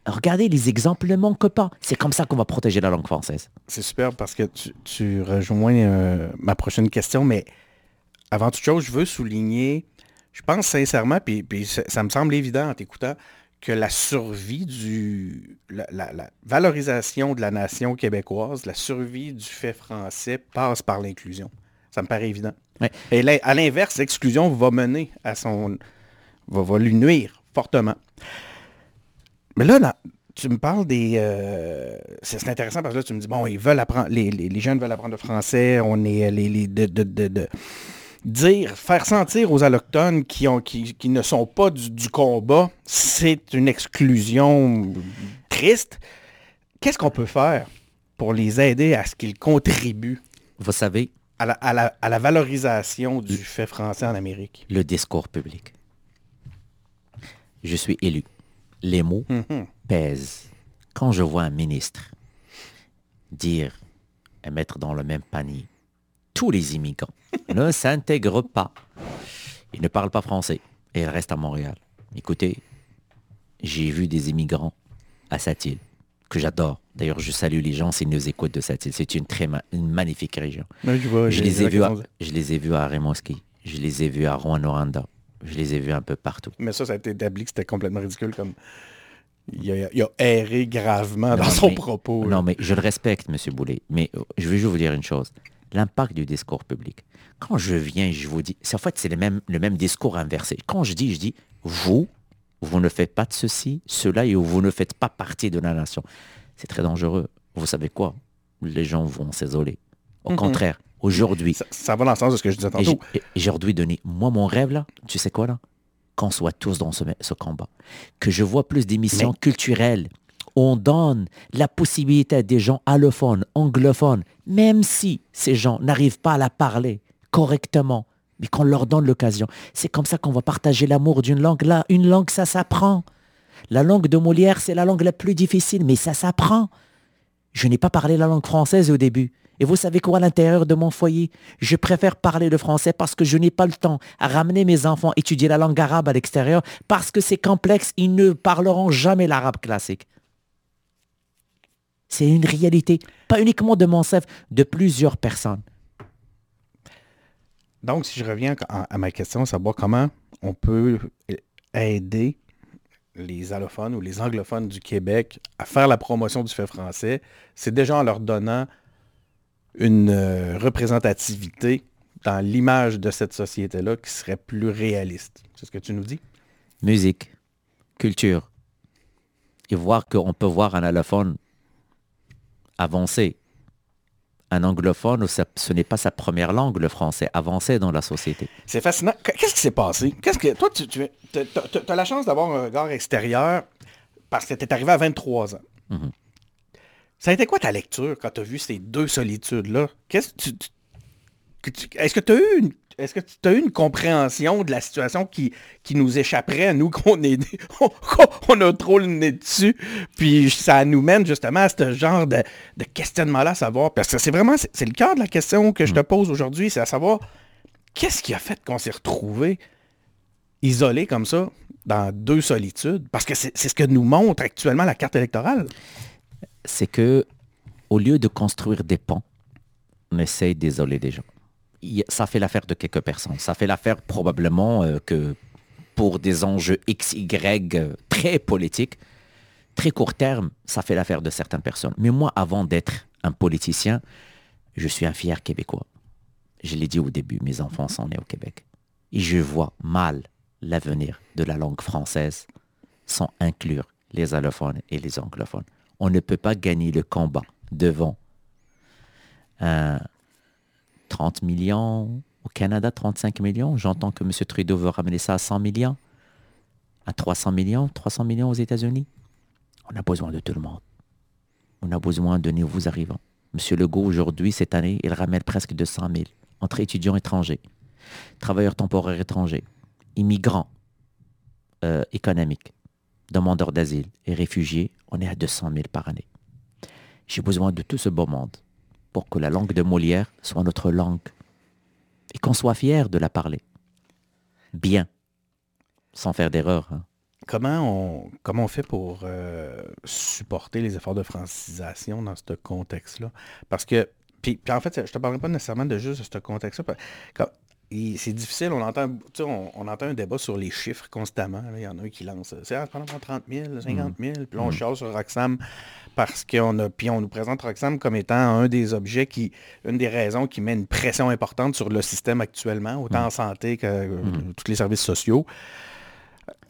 Regardez, les exemples ne manquent pas. C'est comme ça qu'on va protéger la langue française. C'est super parce que tu, tu rejoins euh, ma prochaine question, mais avant toute chose, je veux souligner, je pense sincèrement, puis, puis ça, ça me semble évident en t'écoutant, que la survie du... La, la- la valorisation de la nation québécoise, la survie du fait français passe par l'inclusion. Ça me paraît évident. Ouais. Et à l'inverse, l'exclusion va mener à son... va, va lui nuire fortement. Mais là, tu me parles des... euh, c'est c'est intéressant parce que là, tu me dis, bon, ils veulent apprendre... Les, les- les jeunes veulent apprendre le français, on est... Les, les- de, de- de- de- dire, faire sentir aux allochtones qui, ont, qui, qui ne sont pas du, du combat, c'est une exclusion triste. Qu'est-ce qu'on peut faire pour les aider à ce qu'ils contribuent Vous savez, à la, à la- à la valorisation du fait français en Amérique? le discours public. Je suis élu. Les mots Mhm. pèsent. Quand je vois un ministre dire et mettre dans le même panier tous les immigrants ne s'intègrent pas. Ils ne parlent pas français et ils restent à Montréal. Écoutez, j'ai vu des immigrants à Sept-Îles que j'adore. D'ailleurs, je salue les gens s'ils nous écoutent de Sept-Îles. C'est une très ma- une magnifique région. Oui, je vois, Je j'ai- les, ai vus à, je les ai vus à Rimouski. Je les ai vus à Rouen-Noranda. Je les ai vus un peu partout. Mais ça, ça a été établi que c'était complètement ridicule. comme Il a, il a erré gravement dans Non, son mais- propos. là. Non, mais je le respecte, M. Boulay. Mais euh, je veux juste vous dire une chose. L'impact du discours public. Quand je viens, je vous dis, c'est en fait, c'est le même, le même discours inversé. Quand je dis, je dis, vous, vous ne faites pas de ceci, cela, et vous ne faites pas partie de la nation. C'est très dangereux. Vous savez quoi? Les gens vont s'isoler. Au Mhm. contraire, aujourd'hui, Ça, ça va dans le sens de ce que je disais tantôt. aujourd'hui donné, moi, mon rêve, là, tu sais quoi, là? Qu'on soit tous dans ce, ce combat. Que je vois plus d'émissions Mais- culturelles. On donne la possibilité à des gens allophones, anglophones, même si ces gens n'arrivent pas à la parler correctement, mais qu'on leur donne l'occasion. C'est comme ça qu'on va partager l'amour d'une langue. Là, une langue, ça s'apprend. La langue de Molière, c'est la langue la plus difficile, mais ça s'apprend. Je n'ai pas parlé la langue française au début. Et vous savez quoi, à l'intérieur de mon foyer, je préfère parler le français parce que je n'ai pas le temps à ramener mes enfants étudier la langue arabe à l'extérieur parce que c'est complexe, ils ne parleront jamais l'arabe classique. C'est une réalité, pas uniquement de mon chef, de plusieurs personnes. Donc, si je reviens à à ma question, savoir comment on peut aider les allophones ou les anglophones du Québec à faire la promotion du fait français, c'est déjà en leur donnant une euh, représentativité dans l'image de cette société-là qui serait plus réaliste. C'est ce que tu nous dis? Musique, culture, et voir qu'on peut voir un allophone avancer. Un anglophone, ce n'est pas sa première langue, le français, avancer dans la société. C'est fascinant. Qu- Qu'est-ce qui s'est passé? Qu'est-ce que. Toi, tu, tu as, la chance d'avoir un regard extérieur parce que tu es arrivé à 23 ans. Mhm. Ça a été quoi ta lecture quand tu as vu ces deux solitudes-là? Qu'est-ce que tu- tu- que tu- Est-ce que tu as eu une. Est-ce que tu as eu une compréhension de la situation qui, qui nous échapperait à nous qu'on est on, on a trop le nez dessus? Puis ça nous mène justement à ce genre de, de questionnement-là à savoir parce que c'est vraiment c'est le cœur de la question que je te pose aujourd'hui c'est à savoir qu'est-ce qui a fait qu'on s'est retrouvé isolé comme ça dans deux solitudes? Parce que c'est c'est ce que nous montre actuellement la carte électorale. C'est que au lieu de construire des ponts, on essaye d'isoler des gens. Ça fait l'affaire de quelques personnes. Ça fait l'affaire probablement euh, que pour des enjeux X, Y euh, très politiques, très court terme, ça fait l'affaire de certaines personnes. Mais moi, avant d'être un politicien, je suis un fier Québécois. Je l'ai dit au début, mes enfants sont nés au Québec. Et je vois mal l'avenir de la langue française sans inclure les allophones et les anglophones. On ne peut pas gagner le combat devant un 30 millions Au Canada, 35 millions. J'entends que M. Trudeau veut ramener ça à 100 millions, à 300 millions, 300 millions aux États-Unis. On a besoin de tout le monde. On a besoin de nouveaux arrivants. M. Legault, aujourd'hui, cette année, il ramène presque 200 000 entre étudiants étrangers, travailleurs temporaires étrangers, immigrants euh, économiques, demandeurs d'asile et réfugiés. On est à 200 000 par année. J'ai besoin de tout ce beau monde pour que la langue de Molière soit notre langue et qu'on soit fier de la parler. Bien, sans faire d'erreur. hein. Comment on, comment on fait pour euh, supporter les efforts de francisation dans ce contexte-là? Parce que, puis, en fait, je te parlerai pas nécessairement de juste ce contexte-là. C'est difficile, on entend, on, on entend un débat sur les chiffres constamment. Il y en a un qui lance, c'est ah, probablement 30 000, 50 000, puis on chiale sur Roxham parce qu'on a, puis on nous présente Roxham comme étant un des objets qui, une des raisons qui met une pression importante sur le système actuellement, autant en santé que euh, tous les services sociaux.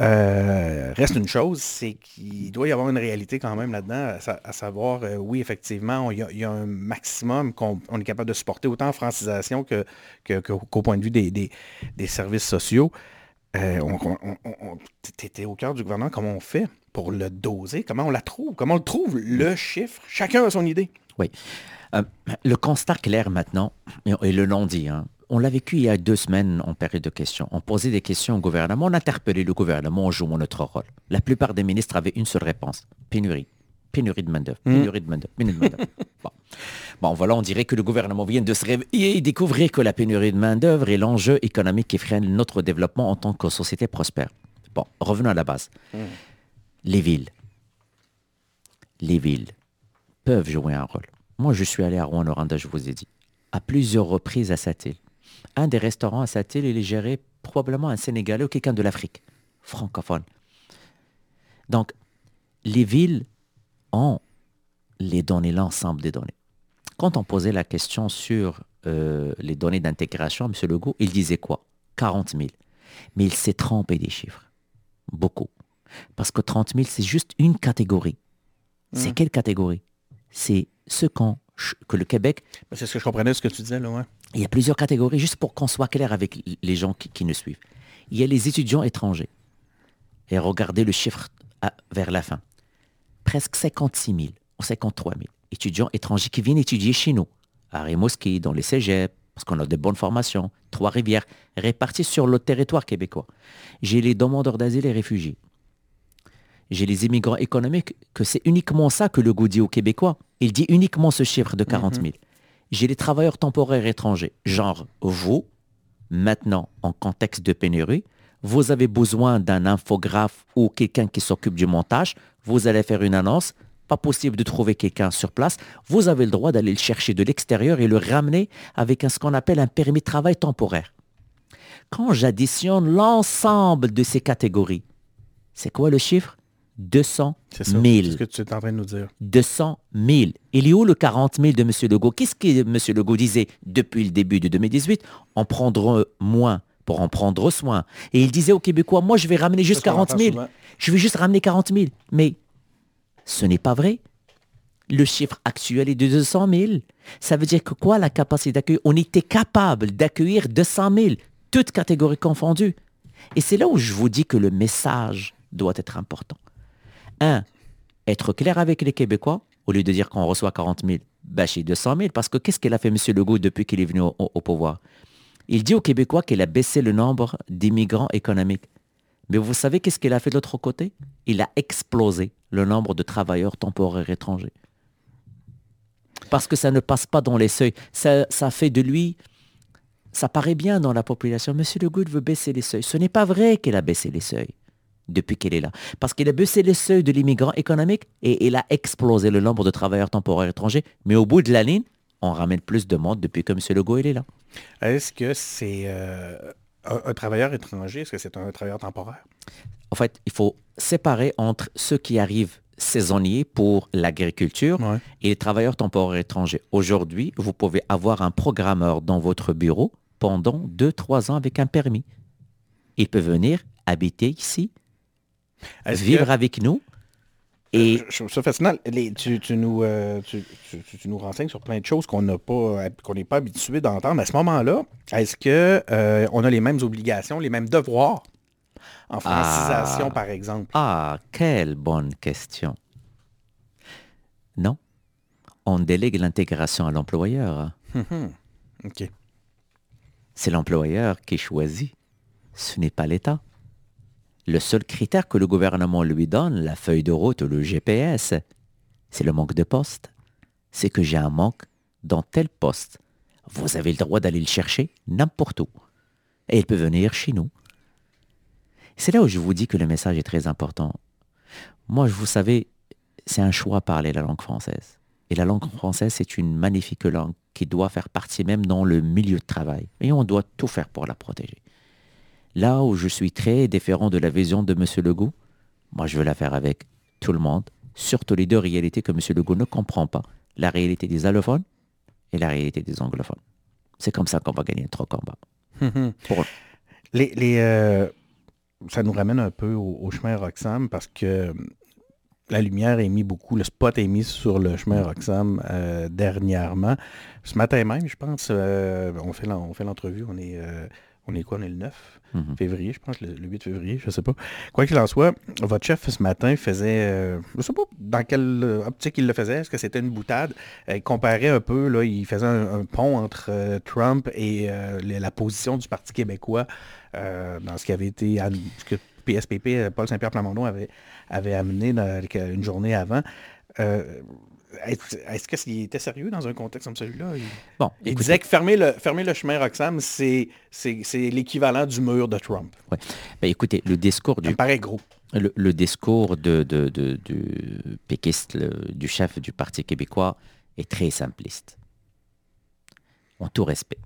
Euh, reste une chose, c'est qu'il doit y avoir une réalité quand même là-dedans, à, sa- à savoir, euh, oui, effectivement, il y, a- il y a un maximum qu'on on est capable de supporter, autant en francisation que, que- que- qu'au point de vue des, des- des services sociaux. Euh, t'étais au cœur du gouvernement, comment on fait pour le doser? Comment on la trouve? Comment on le trouve, le chiffre? Chacun a son idée. Oui. Euh, le constat clair maintenant, et, le non dit, hein, on l'a vécu il y a deux semaines en période de questions. On posait des questions au gouvernement, on interpellait le gouvernement, on jouait notre rôle. La plupart des ministres avaient une seule réponse. Pénurie. Pénurie de main-d'œuvre. Pénurie de main-d'œuvre. Pénurie de main-d'œuvre. bon. Bon, voilà, on dirait que le gouvernement vient de se réveiller et découvrir que la pénurie de main-d'œuvre est l'enjeu économique qui freine notre développement en tant que société prospère. Bon, revenons à la base. Les villes. Les villes peuvent jouer un rôle. Moi, je suis allé à Rouen-Noranda, je vous ai dit, à plusieurs reprises à Satil. Un des restaurants à Satil, il est géré probablement un Sénégalais ou quelqu'un de l'Afrique, francophone. Donc, les villes ont les données, l'ensemble des données. Quand on posait la question sur euh, les données d'intégration, M. Legault, il disait quoi? 40 000. Mais il s'est trompé des chiffres. Beaucoup. Parce que 30 000, c'est juste une catégorie. C'est quelle catégorie? C'est ce qu'on, que le Québec, C'est ce que je comprenais, ce que tu disais, là, ouais. il y a plusieurs catégories, juste pour qu'on soit clair avec les gens qui, qui nous suivent. Il y a les étudiants étrangers. Et regardez le chiffre à- vers la fin. Presque 56 000 ou 53 000 étudiants étrangers qui viennent étudier chez nous, à Rimouski, dans les cégeps, parce qu'on a de bonnes formations, Trois-Rivières, répartis sur le territoire québécois. J'ai les demandeurs d'asile et réfugiés. J'ai les immigrants économiques, que c'est uniquement ça que le goût dit aux Québécois. Il dit uniquement ce chiffre de 40 000. J'ai les travailleurs temporaires étrangers, genre vous, maintenant en contexte de pénurie, vous avez besoin d'un infographe ou quelqu'un qui s'occupe du montage, vous allez faire une annonce, pas possible de trouver quelqu'un sur place, vous avez le droit d'aller le chercher de l'extérieur et le ramener avec un- ce qu'on appelle un permis de travail temporaire. Quand j'additionne l'ensemble de ces catégories, c'est quoi le chiffre? 200 C'est ça. 000. C'est ce que tu es en train de nous dire. 200 000. Il est où le 40 000 de M. Legault? Qu'est-ce que M. Legault disait depuis le début de 2018 En prendre moins pour en prendre soin. Et il disait aux Québécois, moi je vais ramener juste C'est ce qu'on 40 000. entend souvent. Je vais juste ramener 40 000. Mais ce n'est pas vrai. Le chiffre actuel est de 200 000. Ça veut dire que quoi la capacité d'accueil? On était capable d'accueillir 200 000, toutes catégories confondues. Et c'est là où je vous dis que le message doit être important. Un, être clair avec les Québécois, au lieu de dire qu'on reçoit 40 000, bâcher 200 000, parce que qu'est-ce qu'il a fait M. Legault depuis qu'il est venu au, pouvoir? Il dit aux Québécois qu'il a baissé le nombre d'immigrants économiques. Mais vous savez qu'est-ce qu'il a fait de l'autre côté? Il a explosé le nombre de travailleurs temporaires étrangers. Parce que ça ne passe pas dans les seuils. Ça, fait de lui, ça paraît bien dans la population. M. Legault veut baisser les seuils. Ce n'est pas vrai qu'il a baissé les seuils depuis qu'il est là. Parce qu'il a baissé les seuils de l'immigrant économique et il a explosé le nombre de travailleurs temporaires étrangers. Mais au bout de la ligne, on ramène plus de monde depuis que M. Legault il est là. Est-ce que c'est euh, un, un travailleur étranger? Est-ce que c'est un travailleur temporaire? En fait, il faut séparer entre ceux qui arrivent saisonniers pour l'agriculture Ouais. et les travailleurs temporaires étrangers. Aujourd'hui, vous pouvez avoir un programmeur dans votre bureau pendant 2-3 ans avec un permis. Il peut venir habiter ici, vivre que- avec nous Et Je trouve ça fascinant. Les- tu, tu nous, euh, tu, nous renseignes sur plein de choses qu'on n'a pas, qu'on n'est pas habitué d'entendre. À ce moment-là, est-ce que euh, on a les mêmes obligations, les mêmes devoirs? En francisation, Ah. par exemple? Ah, quelle bonne question. Non, on délègue l'intégration à l'employeur. Mhm. OK. C'est l'employeur qui choisit. Ce n'est pas l'État. Le seul critère que le gouvernement lui donne, la feuille de route ou le GPS, c'est le manque de poste. C'est que j'ai un manque dans tel poste. Vous avez le droit d'aller le chercher n'importe où. Et il peut venir chez nous. C'est là où je vous dis que le message est très important. Moi, vous savez, c'est un choix parler la langue française. Et la langue française, c'est une magnifique langue qui doit faire partie même dans le milieu de travail. Et on doit tout faire pour la protéger. Là où je suis très différent de la vision de M. Legault, moi je veux la faire avec tout le monde, surtout les deux réalités que M. Legault ne comprend pas. La réalité des allophones et la réalité des anglophones. C'est comme ça qu'on va gagner notre combat. Mhm. Pour- Les, les, euh, ça nous ramène un peu au, au chemin Roxham parce que euh, la lumière est mise beaucoup, le spot est mis sur le chemin Roxham euh, dernièrement. Ce matin même, je pense, euh, on fait l'entrevue, on est, on est quoi, on est le 9 Mhm. février, je pense, le, le 8 février, je sais pas. Quoi qu'il en soit, votre chef ce matin faisait, euh, je sais pas dans quelle euh, optique il le faisait, est-ce que c'était une boutade? Euh, il comparait un peu, là, il faisait un, un pont entre euh, Trump et les- la position du Parti québécois dans ce qui avait été, ce que PSPP, Paul Saint-Pierre Plamondon avait, avait amené dans- une journée avant. Est-ce s'il était sérieux dans un contexte comme celui-là? Il- Bon, il disait que fermer le, fermer le chemin Roxham, c'est l'équivalent du mur de Trump. ben, écoutez, le discours Ça du me paraît gros. le, le discours de, de- de- du péquiste, le- du chef du Parti québécois, est très simpliste. En tout respect.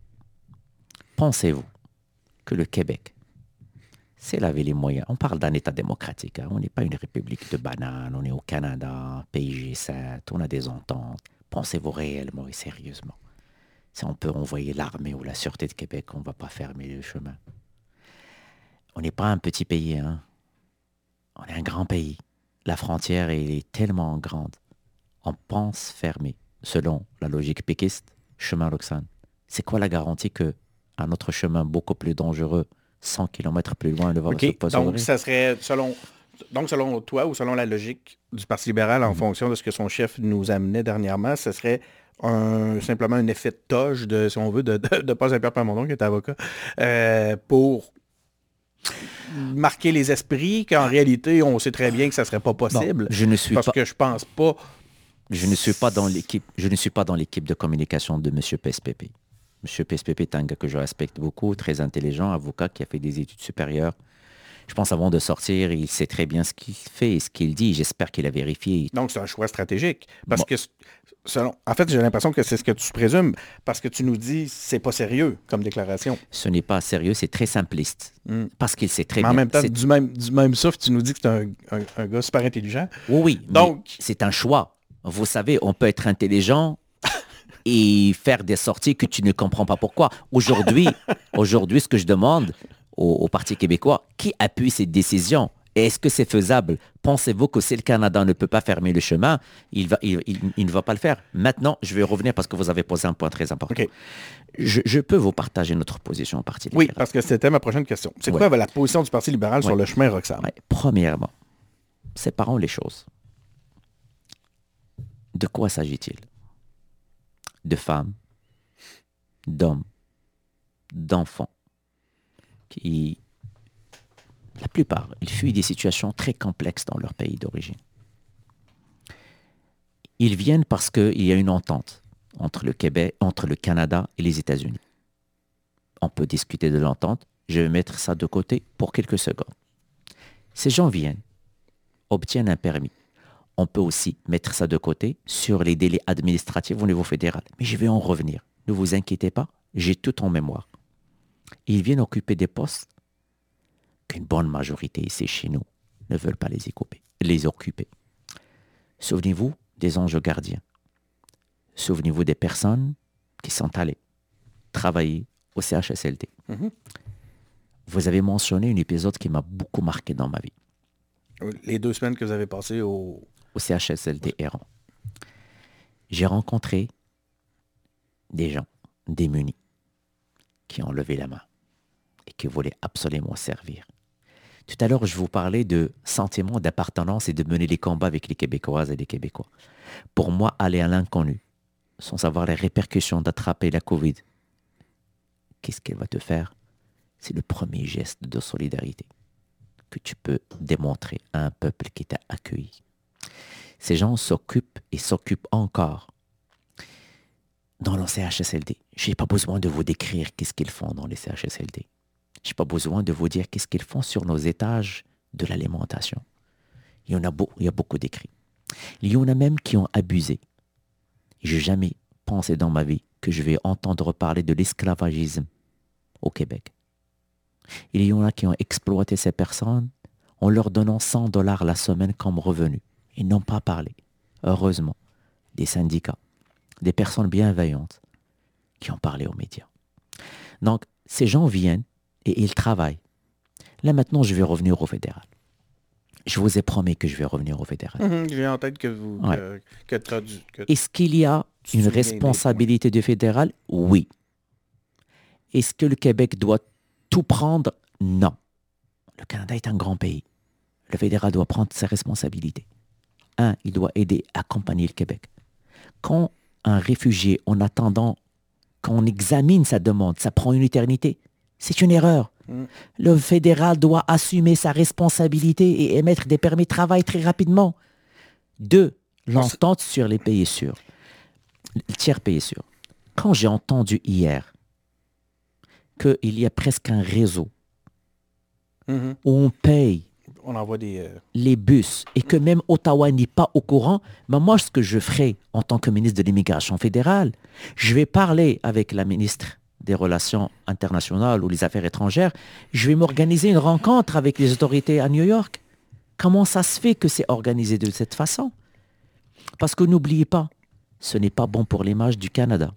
Pensez-vous que le Québec, c'est laver les moyens. On parle d'un État démocratique. hein. On n'est pas une république de bananes. On est au Canada, pays G7. On a des ententes. Pensez-vous réellement et sérieusement Si on peut envoyer l'armée ou la Sûreté de Québec, on ne va pas fermer le chemin. On n'est pas un petit pays. Hein. On est un grand pays. La frontière est tellement grande. On pense fermer, selon la logique péquiste, chemin Roxane. C'est quoi la garantie que un autre chemin beaucoup plus dangereux, 100 km plus loin, ne va OK. se pas Donc, ça serait selon. Donc, selon toi ou selon la logique du Parti libéral, en fonction de ce que son chef nous amenait dernièrement, ce serait un, simplement un effet de toge, de, si on veut, de, de, de Paul Saint-Pierre Plamondon, qui est avocat, euh, pour marquer les esprits, qu'en réalité, on sait très bien que ça serait pas possible. je ne suis parce pas, que je pense pas. je ne suis pas dans l'équipe, je ne suis pas dans l'équipe de communication de Monsieur PSPP. Monsieur PSPP gars que je respecte beaucoup, très intelligent, avocat qui a fait des études supérieures. Je pense avant de sortir, il sait très bien ce qu'il fait et ce qu'il dit. J'espère qu'il a vérifié. Donc, c'est un choix stratégique. Parce Bon. que, selon, en fait, j'ai l'impression que c'est ce que tu présumes, parce que tu nous dis c'est pas sérieux comme déclaration. Ce n'est pas sérieux, c'est très simpliste. Mm. Parce qu'il sait très Mais bien. en même temps, c'est- du même, du même souffle, tu nous dis que c'est un, un- un gars super intelligent. Oui, oui. Donc- c'est un choix. Vous savez, on peut être intelligent et faire des sorties que tu ne comprends pas pourquoi. Aujourd'hui, aujourd'hui, ce que je demande au, au Parti québécois, qui appuie cette décision et est-ce que c'est faisable? Pensez-vous que si le Canada ne peut pas fermer le chemin, il, va, il, il- il ne va pas le faire? Maintenant, je vais revenir parce que vous avez posé un point très important. Je, je peux vous partager notre position au Parti Oui, libéral. parce que c'était ma prochaine question. C'est Ouais. quoi la position du Parti libéral sur le chemin? Ouais, Premièrement, séparons les choses. De quoi s'agit-il? De femmes, d'hommes, d'enfants qui, la plupart, ils fuient des situations très complexes dans leur pays d'origine. Ils viennent parce qu'il y a une entente entre le Québec, entre le Canada et les États-Unis. On peut discuter de l'entente. Je vais mettre ça de côté pour quelques secondes. Ces gens viennent, obtiennent un permis. On peut aussi mettre ça de côté sur les délais administratifs au niveau fédéral. Mais je vais en revenir. Ne vous inquiétez pas, j'ai tout en mémoire. Ils viennent occuper des postes qu'une bonne majorité ici chez nous ne veulent pas les occuper. Les occuper. Souvenez-vous des anges gardiens. Souvenez-vous des personnes qui sont allées travailler au CHSLD. Mhm. Vous avez mentionné un épisode qui m'a beaucoup marqué dans ma vie. Les deux semaines que vous avez passées au... Au CHSLD Errant. J'ai rencontré des gens démunis qui ont levé la main et qui voulaient absolument servir. Tout à l'heure, je vous parlais de sentiment d'appartenance et de mener les combats avec les Québécoises et les Québécois. Pour moi, aller à l'inconnu, sans savoir les répercussions d'attraper la COVID, qu'est-ce qu'elle va te faire? C'est le premier geste de solidarité que tu peux démontrer à un peuple qui t'a accueilli. Ces gens s'occupent et s'occupent encore dans le CHSLD. Je n'ai pas besoin de vous décrire qu'est-ce qu'ils font dans les CHSLD. Je n'ai pas besoin de vous dire qu'est-ce qu'ils font sur nos étages de l'alimentation. Il y en a, beau, il y a beaucoup d'écrits. Il y en a même qui ont abusé. Je n'ai jamais pensé dans ma vie que je vais entendre parler de l'esclavagisme au Québec. Il y en a qui ont exploité ces personnes en leur donnant 100 dollars la semaine comme revenu. Ils n'ont pas parlé. Heureusement, des syndicats, des personnes bienveillantes qui ont parlé aux médias. Donc, ces gens viennent et ils travaillent. Là maintenant, je vais revenir au fédéral. Je vous ai promis que je vais revenir au fédéral. Mhm, J'ai en tête que vous... Ouais. Que, Est-ce qu'il y a une responsabilité du fédéral? Oui. Est-ce que le Québec doit tout prendre? Non. Le Canada est un grand pays. Le fédéral doit prendre ses responsabilités. Un, il doit aider, accompagner le Québec. Quand un réfugié, en attendant qu'on examine sa demande, ça prend une éternité, c'est une erreur. Mm. Le fédéral doit assumer sa responsabilité et émettre des permis de travail très rapidement. Deux, l'entente sur les pays sûrs. Le tiers pays sûr. Quand j'ai entendu hier qu'il y a presque un réseau Mhm. où on paye On envoie des... euh, les bus et que même Ottawa n'est pas au courant, ben moi, ce que je ferai en tant que ministre de l'immigration fédérale, je vais parler avec la ministre des Relations internationales ou les affaires étrangères, je vais m'organiser une rencontre avec les autorités à New York. Comment ça se fait que c'est organisé de cette façon? Parce que n'oubliez pas, ce n'est pas bon pour l'image du Canada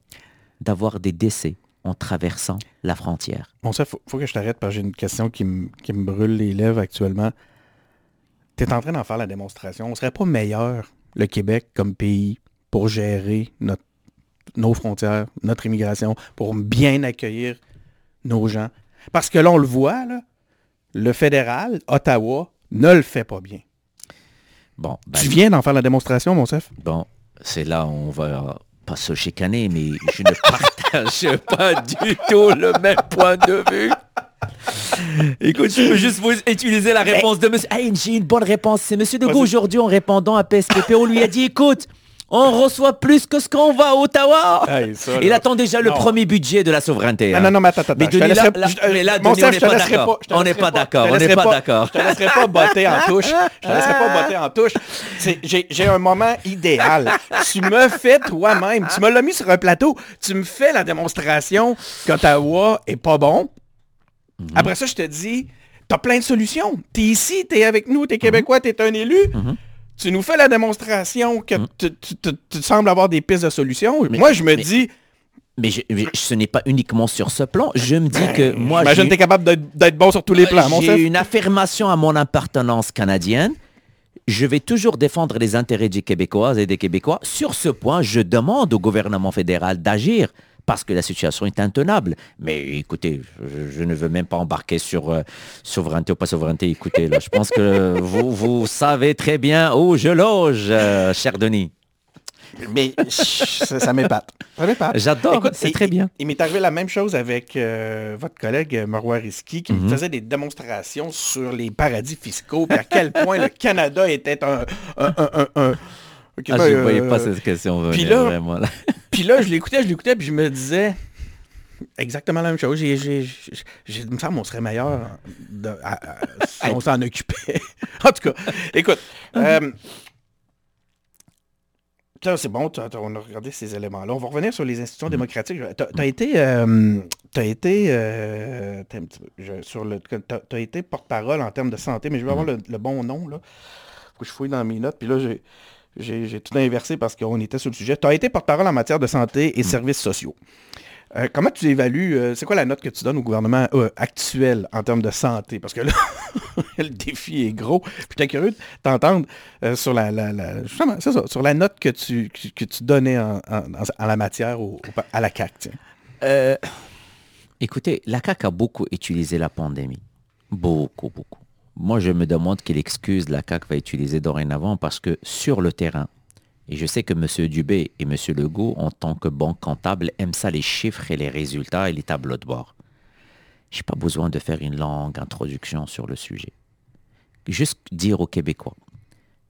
d'avoir des décès en traversant la frontière. Bon, ça, faut, faut que je t'arrête parce que j'ai une question qui me, qui me brûle les lèvres actuellement. Tu es en train d'en faire la démonstration. On serait pas meilleur, le Québec, comme pays, pour gérer notre, nos frontières, notre immigration, pour bien accueillir nos gens. Parce que là, on le voit, là, le fédéral, Ottawa, ne le fait pas bien. Bon, ben, Tu viens d'en faire la démonstration, mon chef? Bon, c'est là où on va pas se chicaner, mais je ne partage pas du tout le même point de vue. Écoute, je peux juste vous utiliser la réponse de monsieur. Hey, j'ai une bonne réponse. C'est monsieur Degault aujourd'hui en répondant à PSPP. On lui a dit, écoute, on reçoit plus que ce qu'on va à Ottawa. Ça, Il attend déjà le Non. premier budget de la souveraineté. Ah hein. non, non, mais attends, attends. Mais Denis, là, là- je- mais là, Denis, on n'est pas d'accord. On n'est pas d'accord, on n'est pas d'accord. Je te laisserai pas botter en touche. Je te laisserai pas botter en touche. J'ai un moment idéal. Tu me fais toi-même. Tu me l'as mis sur un plateau. Tu me fais la démonstration qu'Ottawa est pas bon. Mhm. Après ça, je te dis, t'as plein de solutions. T'es ici, t'es avec nous, t'es Québécois, t'es un élu. Mhm. Tu nous fais la démonstration que tu, tu- tu- tu sembles avoir des pistes de solutions. Moi, je me mais- dis, Mais, je- mais ce n'est pas uniquement sur ce plan. Je me dis que moi, j'imagine j'ai- que capable d'être bon sur tous les plans. J'ai une affirmation à mon appartenance canadienne. Je vais toujours défendre les intérêts des Québécoises et des Québécois. Sur ce point, je demande au gouvernement fédéral d'agir parce que la situation est intenable. Mais écoutez, je, je ne veux même pas embarquer sur euh, souveraineté ou pas souveraineté. Écoutez, là, je pense que vous, vous savez très bien où je loge, euh, cher Denis. Mais ça, ça m'épate. Ça m'épate. J'adore, c'est très bien. Il, il m'est arrivé la même chose avec euh, votre collègue Marois Risky qui Mhm. me faisait des démonstrations sur les paradis fiscaux et à quel point le Canada était un... un, un, un- Ah, ben, je ne voyais euh, pas cette question puis venir, là- vraiment. là. Puis là, je l'écoutais, je l'écoutais, puis je me disais exactement la même chose. J'ai, j'ai, j'ai- me semble qu'on serait meilleur de- à- à- si on s'en occupait. en tout cas, écoute. euh, là, c'est bon, t'as- t'as- on a regardé ces éléments-là. On va revenir sur les institutions démocratiques. Tu as été, euh, t'as été, euh, attends un petit peu, je- sur le, t'as, t'as été porte-parole en termes de santé, mais je veux avoir le, le bon nom. Là. Faut que je fouille dans mes notes. Puis là, j'ai, j'ai, tout inversé parce qu'on était sur le sujet. Tu as été porte-parole en matière de santé et services sociaux. Euh, comment tu évalues, euh, c'est quoi la note que tu donnes au gouvernement euh, actuel en termes de santé? Parce que là, le défi est gros. Puis j'étais curieux de t'entendre sur la, sur la note que tu, que, tu donnais en, la matière à la CAQ. écoutez, la CAQ a beaucoup utilisé la pandémie. Beaucoup, beaucoup. Moi, je me demande quelle excuse la CAQ va utiliser dorénavant parce que sur le terrain, et je sais que M. Dubé et M. Legault, en tant que banque comptable, aiment ça les chiffres et les résultats et les tableaux de bord. Je n'ai pas besoin de faire une longue introduction sur le sujet. Juste dire aux Québécois,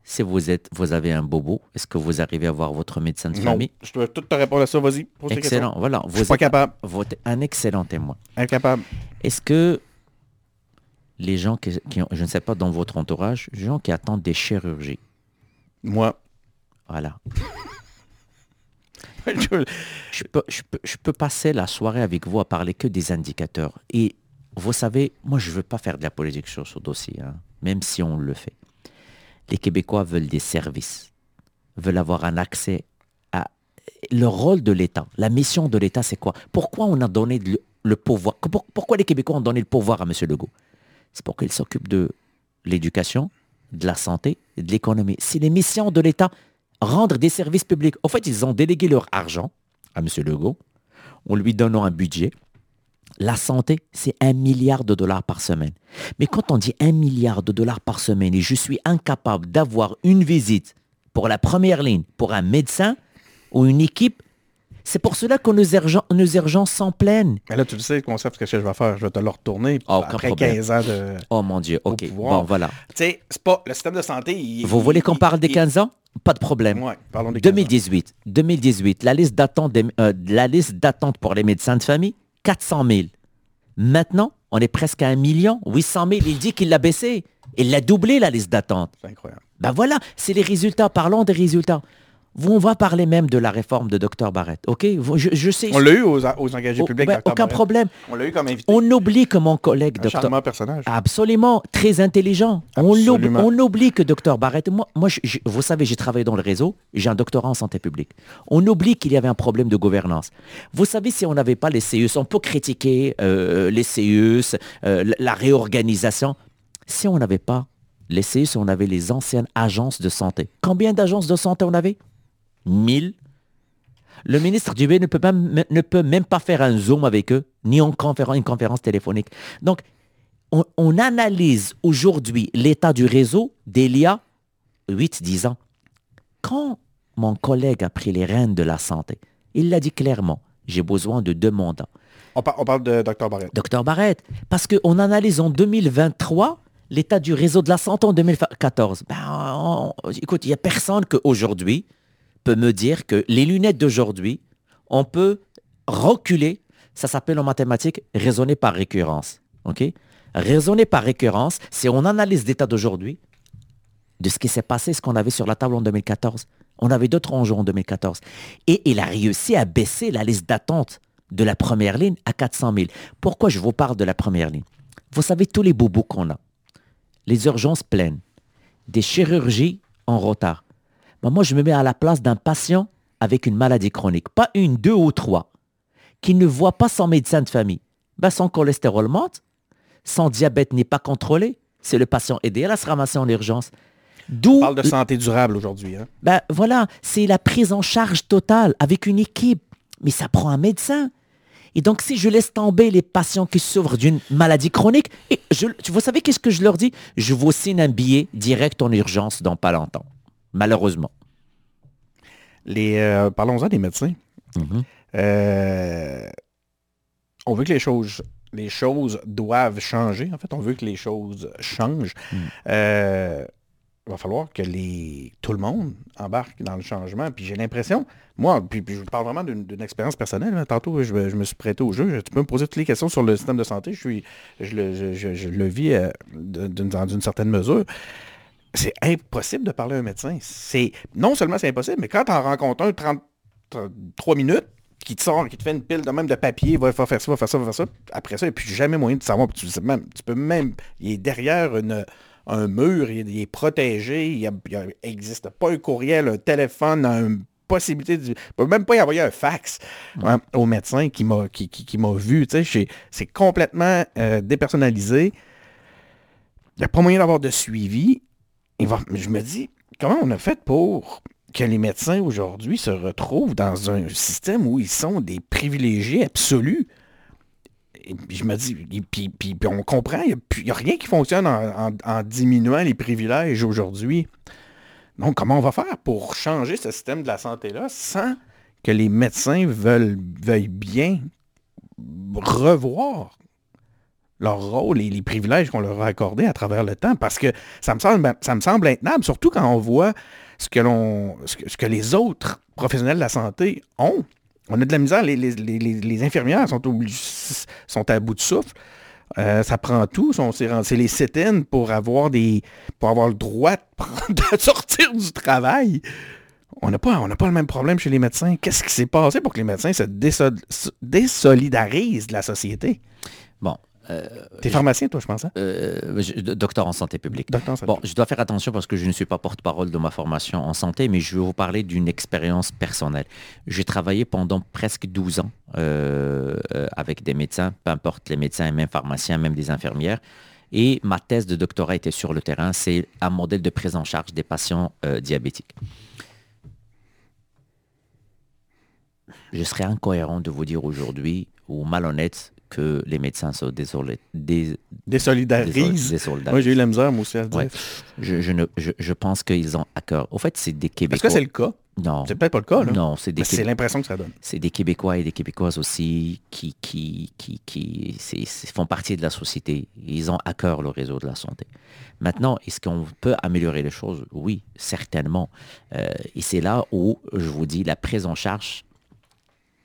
si vous, êtes, vous avez un bobo, est-ce que vous arrivez à voir votre médecin de famille? Je dois tout te répondre à ça, vas-y. Excellent, voilà. Vous êtes pas capable. un excellent témoin. Incapable. Est-ce que les gens qui, qui, je ne sais pas, dans votre entourage, les gens qui attendent des chirurgies Moi. Voilà. je, peux, passer la soirée avec vous à parler que des indicateurs. Et vous savez, moi, je ne veux pas faire de la politique sur ce dossier, hein, même si on le fait. Les Québécois veulent des services, veulent avoir un accès à... Le rôle de l'État, la mission de l'État, c'est quoi? Pourquoi on a donné le, pouvoir? Pourquoi les Québécois ont donné le pouvoir à M. Legault? C'est pour qu'il s'occupe de l'éducation, de la santé, de l'économie. C'est les missions de l'État rendre des services publics. En fait, ils ont délégué leur argent à M. Legault en lui donnant un budget. La santé, c'est un milliard de dollars par semaine. Mais quand on dit un milliard de dollars par semaine et je suis incapable d'avoir une visite pour la première ligne, pour un médecin ou une équipe, c'est pour cela que nos, urgences s'en plaignent. Mais là, tu le sais, le concept, que je vais faire, je vais te le retourner oh, après 15 ans de... Oh mon Dieu, ok. Bon, voilà. Tu sais, c'est pas... Le système de santé... Vous voulez qu'on parle des 15 ans? Pas de problème. 2018, 2018, la liste d'attente euh, la liste d'attente pour les médecins de famille, 400 000. Maintenant, on est presque à 1 million, 800 000. Il dit qu'il l'a baissé. Il l'a doublé, la liste d'attente. C'est incroyable. Ben voilà, c'est les résultats. Parlons des résultats on va parler même de la réforme de Dr Barrett. OK? Je, sais. On l'a eu aux, engagés oh, publics. Ben, aucun problème. On l'a eu comme invité. On oublie que mon collègue Un Dr. personnage. Absolument, très intelligent. On oublie, on oublie, que Dr Barrett, moi, moi vous savez, j'ai travaillé dans le réseau, j'ai un doctorat en santé publique. On oublie qu'il y avait un problème de gouvernance. Vous savez, si on n'avait pas les CEUS, on peut critiquer euh, les CEUS, euh, la réorganisation. Si on n'avait pas les CEUS, on avait les anciennes agences de santé. Combien d'agences de santé on avait? 1000. Le ministre Dubé ne peut, même, ne peut même pas faire un zoom avec eux, ni en conférence, une conférence téléphonique. Donc, on, analyse aujourd'hui l'état du réseau d'il y a 8-10 ans. Quand mon collègue a pris les rênes de la santé, il l'a dit clairement, j'ai besoin de deux mandats. On, parle de Dr Barrett. Dr Barrett. Parce qu'on analyse en 2023 l'état du réseau de la santé en 2014. Ben, écoute, il n'y a personne qu'aujourd'hui, me dire que les lunettes d'aujourd'hui, on peut reculer, ça s'appelle en mathématiques raisonner par récurrence. ok? Raisonner par récurrence, c'est on analyse l'état d'aujourd'hui, de ce qui s'est passé, ce qu'on avait sur la table en 2014. On avait d'autres enjeux en 2014. Et il a réussi à baisser la liste d'attente de la première ligne à 400 000. Pourquoi je vous parle de la première ligne? Vous savez tous les bobos qu'on a. Les urgences pleines, des chirurgies en retard, ben, moi, je me mets à la place d'un patient avec une maladie chronique, pas une, deux ou trois, qui ne voit pas son médecin de famille. Ben, son cholestérol monte, son diabète n'est pas contrôlé, c'est le patient aidé à se ramasser en urgence. On parle de santé durable aujourd'hui. Hein? Ben, voilà, c'est la prise en charge totale avec une équipe. Mais ça prend un médecin. Et donc, si je laisse tomber les patients qui souffrent d'une maladie chronique, et je, vous savez qu'est-ce que je leur dis? Je vous signe un billet direct en urgence dans pas longtemps malheureusement. Les, euh, Parlons-en des médecins. Mm-hmm. Euh, on veut que les choses, les choses doivent changer. En fait, on veut que les choses changent. Mm. Euh, il va falloir que les, tout le monde embarque dans le changement. Puis j'ai l'impression, moi, puis, je parle vraiment d'une expérience personnelle. Hein. Tantôt, je, me suis prêté au jeu. Tu peux me poser toutes les questions sur le système de santé. Je, suis, je, le, je le vis d'une certaine mesure c'est impossible de parler à un médecin. C'est Non seulement c'est impossible, mais quand tu en rencontres un 33 minutes, qui te sort, qui te fait une pile de même de papier, va faire ça, va faire ça, va faire ça. Après ça, il n'y a plus jamais moyen de savoir. Tu, même, tu peux même. Il est derrière un mur, il, est protégé, il n'existe pas un courriel, un téléphone, un possibilité, de, peut même pas y envoyer un fax hein, au médecin qui m'a qui, qui, vu. C'est complètement euh, dépersonnalisé. Il n'y a pas moyen d'avoir de suivi. Je me dis, comment on a fait pour que les médecins aujourd'hui se retrouvent dans un système où ils sont des privilégiés absolus? Et je me dis, puis, on comprend, il n'y a, rien qui fonctionne en, diminuant les privilèges aujourd'hui. Donc, comment on va faire pour changer ce système de la santé-là sans que les médecins veuillent bien revoir leur rôle et les privilèges qu'on leur a accordés à travers le temps, parce que ça me semble, ça me semble intenable, surtout quand on voit ce que, les autres professionnels de la santé ont. On a de la misère, les, infirmières sont, sont à bout de souffle. Euh, ça prend tout. C'est les sit pour avoir des pour avoir le droit de, sortir du travail. On n'a pas, pas le même problème chez les médecins. Qu'est-ce qui s'est passé pour que les médecins se désolidarisent de la société? Euh, T'es pharmacien, toi, je pense. Hein? Euh, docteur en santé publique. bon, je dois faire attention parce que je ne suis pas porte-parole de ma formation en santé, mais je vais vous parler d'une expérience personnelle. J'ai travaillé pendant presque 12 ans euh, avec des médecins, peu importe les médecins, même pharmaciens, même des infirmières. Et ma thèse de doctorat était sur le terrain. C'est un modèle de prise en charge des patients diabétiques. Je serais incohérent de vous dire aujourd'hui, ou malhonnête, que les médecins sont désolés, dés, désolidarisent. Moi, j'ai eu la misère, moi aussi, à dire. Je, je, ne, je, je, pense qu'ils ont à cœur. Au fait, c'est des Québécois. Est-ce que c'est le cas? Non. C'est peut-être pas le cas, là. Non, c'est des C'est l'impression que ça donne. C'est des Québécois et des Québécoises aussi qui, qui, qui, qui font partie de la société. Ils ont à cœur le réseau de la santé. Maintenant, est-ce qu'on peut améliorer les choses? Oui, certainement. Euh, et c'est là où, je vous dis, la prise en charge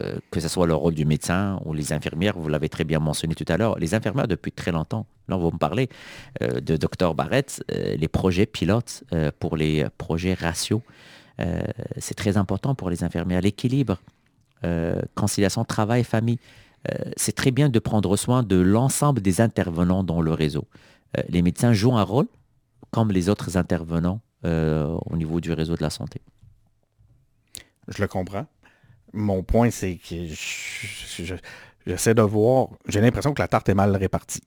euh, que ce soit le rôle du médecin ou les infirmières, vous l'avez très bien mentionné tout à l'heure, les infirmières depuis très longtemps, là vous me parlez euh, de Dr Barrett, euh, les projets pilotes pour les projets ratios, c'est très important pour les infirmières. L'équilibre, conciliation travail-famille, c'est très bien de prendre soin de l'ensemble des intervenants dans le réseau. les médecins jouent un rôle comme les autres intervenants au niveau du réseau de la santé. Je le comprends. Mon point, c'est que j'essaie de voir. J'ai l'impression que la tarte est mal répartie.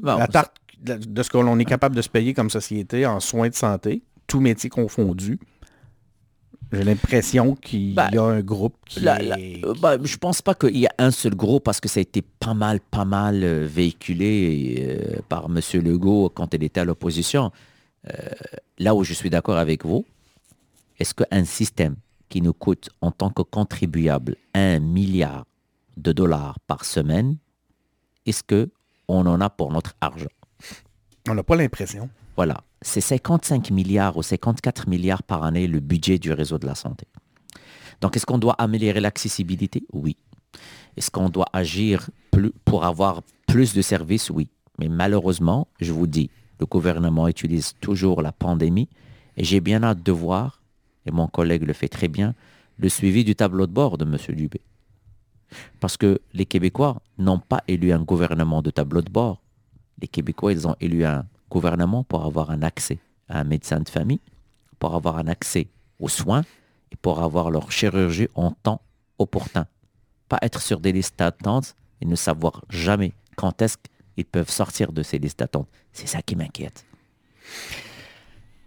la tarte de ce que l'on est capable de se payer comme société en soins de santé, tout métier confondu. J'ai l'impression qu'il ben, y a un groupe qui euh, ben, je pense pas qu'il y a un seul groupe parce que ça a été pas mal, pas mal euh, véhiculé euh, par M. Legault quand il était à l'opposition. là où je suis d'accord avec vous, est-ce qu'un système qui nous coûte en tant que contribuable un milliard de dollars par semaine, est-ce que on en a pour notre argent? On n'a pas l'impression. Voilà, c'est 55 milliards ou 54 milliards par année le budget du réseau de la santé. Donc est-ce qu'on doit améliorer l'accessibilité? Oui. Est-ce qu'on doit agir plus pour avoir plus de services? Oui. Mais malheureusement, je vous dis, le gouvernement utilise toujours la pandémie et j'ai bien hâte de voir et mon collègue le fait très bien, le suivi du tableau de bord de M. Dubé. Parce que les Québécois n'ont pas élu un gouvernement de tableau de bord. Les Québécois, ils ont élu un gouvernement pour avoir un accès à un médecin de famille, pour avoir un accès aux soins et pour avoir leur chirurgie en temps opportun. Pas être sur des listes d'attente et ne savoir jamais quand est-ce qu'ils peuvent sortir de ces listes d'attente. C'est ça qui m'inquiète.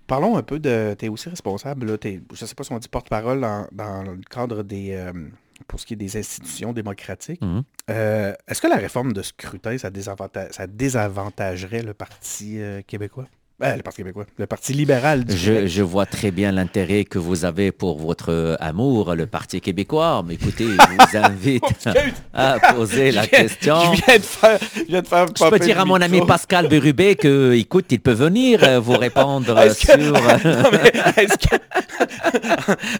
Parlons un peu de. Tu es aussi responsable, là, je ne sais pas si on dit porte-parole dans, le cadre des. Euh, pour ce qui est des institutions démocratiques. Mhm. Euh, est-ce que la réforme de scrutin, ça, ça désavantagerait le Parti euh, québécois? Ben, le Parti québécois, le Parti libéral du je, je vois très bien l'intérêt que vous avez pour votre amour, le Parti québécois. Mais écoutez, je vous invite à poser la question. Je viens de faire... Je, viens de faire je peux dire à mon ami Pascal Berubé que, écoute, il peut venir euh, vous répondre sur...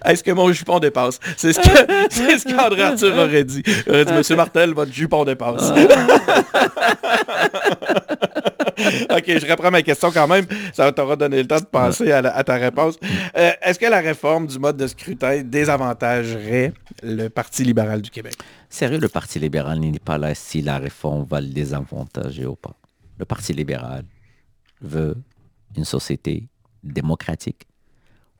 est-ce que... mon jupon dépasse? C'est ce que c'est ce qu'André Arthur aurait dit. Il aurait dit, Monsieur Martel, votre jupon dépasse. OK, je reprends ma question quand même. Ça t'aura donné le temps de penser à, ta réponse. Euh, est-ce que la réforme du mode de scrutin désavantagerait le Parti libéral du Québec? Sérieux, le Parti libéral n'est pas là si la réforme va le désavantager ou pas. Le Parti libéral veut une société démocratique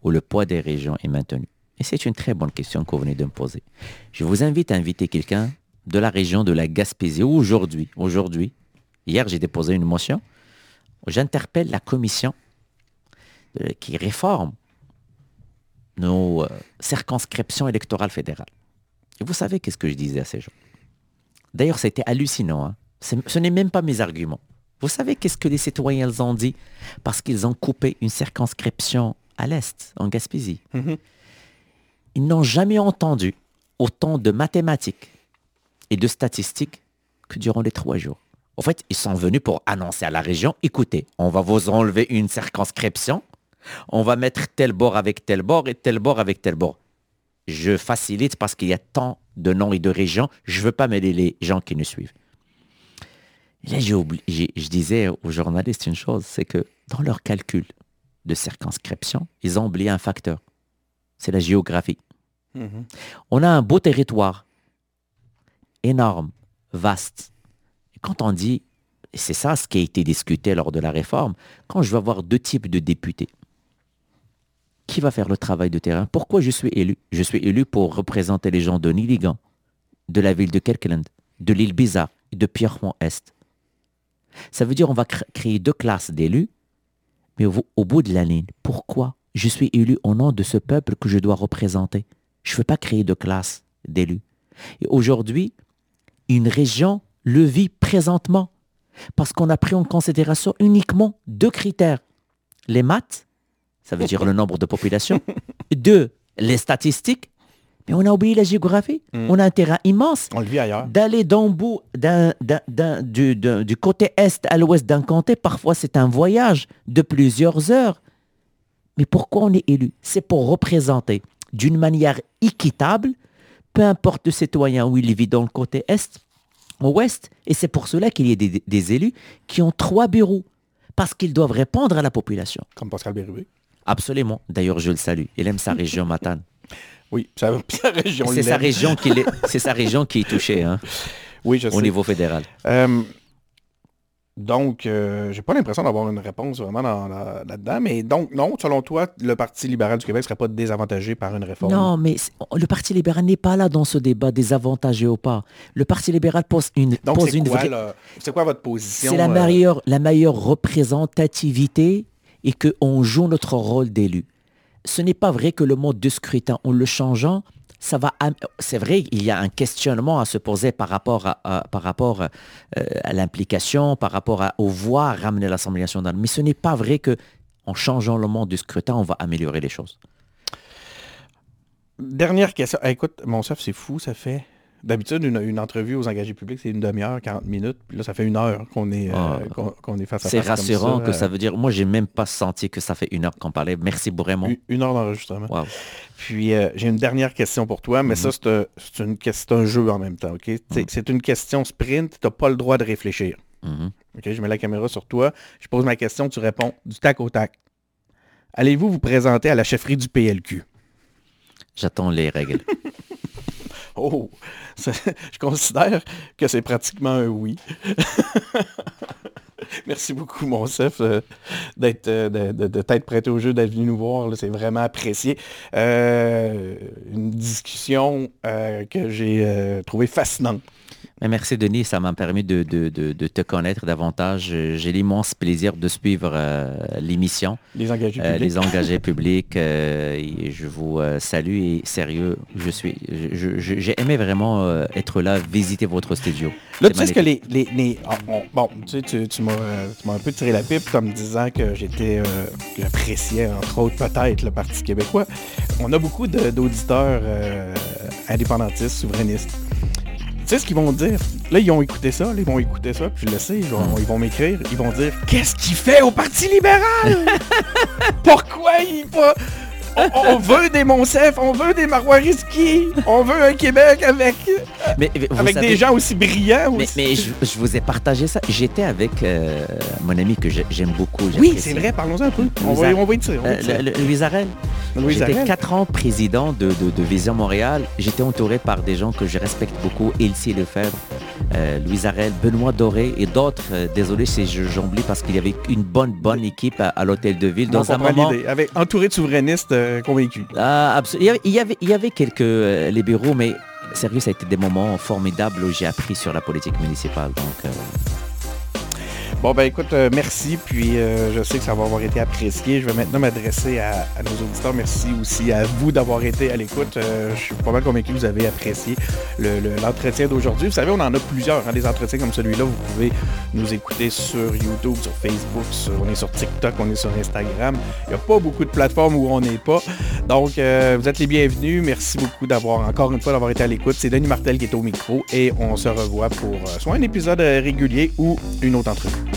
où le poids des régions est maintenu. Et c'est une très bonne question que vous venez de me poser. Je vous invite à inviter quelqu'un de la région de la Gaspésie aujourd'hui. Aujourd'hui, hier, j'ai déposé une motion. J'interpelle la commission euh, qui réforme nos euh, circonscriptions électorales fédérales. Et vous savez qu'est-ce que je disais à ces gens? D'ailleurs, c'était hallucinant. hein. Ce n'est même pas mes arguments. Vous savez qu'est-ce que les citoyens ont dit Parce qu'ils ont coupé une circonscription à l'Est, en Gaspésie? Mhm. Ils n'ont jamais entendu autant de mathématiques et de statistiques que durant les trois jours. En fait, ils sont venus pour annoncer à la région, écoutez, on va vous enlever une circonscription, on va mettre tel bord avec tel bord et tel bord avec tel bord. Je facilite parce qu'il y a tant de noms et de régions, je ne veux pas mêler les gens qui nous suivent. Et là, j'ai oubli- j'ai- je disais aux journalistes une chose, c'est que dans leur calcul de circonscription, ils ont oublié un facteur. C'est la géographie. Mhm. On a un beau territoire, énorme, vaste. Quand on dit, c'est ça ce qui a été discuté lors de la réforme, quand je vais avoir deux types de députés, qui va faire le travail de terrain? Pourquoi je suis élu? Je suis élu pour représenter les gens de Niligan, de la ville de Kirkland, de l'île Bizarre de Pierremont-Est. Ça veut dire on va cr- créer deux classes d'élus, mais au, bout de la ligne, pourquoi je suis élu au nom de ce peuple que je dois représenter? Je ne veux pas créer de classe d'élus. Et aujourd'hui, une région le vit présentement parce qu'on a pris en considération uniquement deux critères. Les maths, ça veut dire le nombre de population. Deux, les statistiques. Mais on a oublié la géographie. Mm. On a un terrain immense On le vit ailleurs. d'aller d'un bout, du côté est à l'ouest d'un comté, parfois c'est un voyage de plusieurs heures. Mais pourquoi on est élu? C'est pour représenter d'une manière équitable, peu importe le citoyen où il vit dans le côté est, ouest, et c'est pour cela qu'il y a des, des élus qui ont trois bureaux, parce qu'ils doivent répondre à la population. Comme Pascal Bérubé. Absolument. D'ailleurs, je le salue. Il aime sa région Matane. Oui, sa, sa région C'est sa région qui est, c'est sa région qui est touchée hein, Oui, je au sais. niveau fédéral. Euh, donc, euh, j'ai pas l'impression d'avoir une réponse vraiment dans- dans- là-dedans. mais donc, non, selon toi, le Parti libéral du Québec serait pas désavantagé par une réforme? Non, mais le Parti libéral n'est pas là dans ce débat désavantagé ou pas. Le Parti libéral pose une, Donc, pose c'est une quoi, vraie-? C'est quoi votre position? C'est la euh, meilleure, la meilleure représentativité et qu'on joue notre rôle d'élu. Ce n'est pas vrai que le mode de scrutin, en le changeant, ça va. C'est vrai, il y a un questionnement à se poser par rapport à, par rapport euh, à l'implication, par rapport à, aux ramener l'Assemblée nationale. Mais ce n'est pas vrai que en changeant le mode du scrutin, on va améliorer les choses. Dernière question. Ah, écoute, mon chef, c'est fou, ça fait... D'habitude, une, une entrevue aux engagés publics, c'est une demi-heure, 40 minutes. Puis là, ça fait une heure qu'on est, euh, Ah. qu'on, qu'on est face à C'est face comme rassurant que euh, ça veut dire. Moi, j'ai même pas senti que ça fait une heure qu'on parlait. Merci vraiment. Une, une heure d'enregistrement. Wow. Puis euh, j'ai une dernière question pour toi, mais ça, c'est un, c'est une c'est un jeu en même temps, OK? C'est- C'est une question sprint, tu n'as pas le droit de réfléchir. Mhm. Je mets la caméra sur toi, je pose ma question, tu réponds du tac au tac. Allez-vous vous présenter à la chefferie du PLQ? J'attends les règles. Oh! Je considère que c'est pratiquement un oui. Merci beaucoup, mon chef, euh, d'être, euh, de, prêté au jeu, d'être venu nous voir. C'est vraiment apprécié. Euh, une discussion que j'ai trouvée fascinante. Merci Denis, ça m'a permis de, de- de- de te connaître davantage. J'ai l'immense plaisir de suivre euh, l'émission, Les engagés euh, publics. les engagés publics. euh, et je vous salue et sérieux, je suis, j'ai aimé vraiment être là, visiter votre studio. Là, tu sais ce que les... les- les- on- bon, tu sais, tu, tu m'as un peu tiré la pipe en me disant que j'étais... que j'appréciais, entre autres, peut-être, le Parti québécois. On a beaucoup d'auditeurs indépendantistes, souverainistes. Tu sais ce qu'ils vont dire? Là, ils ont écouté ça, là, ils vont écouter ça, puis je le sais, ils vont, ils vont m'écrire, ils vont dire « Qu'est-ce qu'il fait au Parti libéral? Pourquoi il pas... On, on veut des Monsef, on veut des Marois Risky, on veut un Québec avec, Mais, mais avec savez- des gens aussi brillants Mais, aussi. mais je, je vous ai partagé ça. J'étais avec euh, mon ami que j'ai- j'aime beaucoup. Oui, c'est vrai, parlons-en un peu. On va, on va y tirer. on va y Euh, tirer. le- le- Louise Arel. J'étais Arel. quatre ans président de, de- de Vision Montréal. J'étais entouré par des gens que je respecte beaucoup. Elsie Lefebvre, Louis Arel, Benoît Doré et d'autres. désolé si j'oublie parce qu'il y avait une bonne, bonne équipe à, l'hôtel de ville. Dans un moment... Avec, entouré de souverainistes convaincus. Ah, il, y avait, il y avait quelques libéraux, mais sérieux, ça a été des moments formidables où j'ai appris sur la politique municipale. Donc, Bon, ben écoute, euh, merci. Puis euh, je sais que ça va avoir été apprécié. Je vais maintenant m'adresser à, nos auditeurs. Merci aussi à vous d'avoir été à l'écoute. Euh, je suis pas mal convaincu que vous avez apprécié l'entretien d'aujourd'hui. Vous savez, on en a plusieurs. Hein, des entretiens comme celui-là, vous pouvez nous écouter sur YouTube, sur Facebook, on est sur TikTok, on est sur Instagram. Il n'y a pas beaucoup de plateformes où on n'est pas. Donc, vous êtes les bienvenus. Merci beaucoup d'avoir, encore une fois, d'avoir été à l'écoute. C'est Denis Martel qui est au micro et on se revoit pour soit un épisode régulier ou une autre entrevue.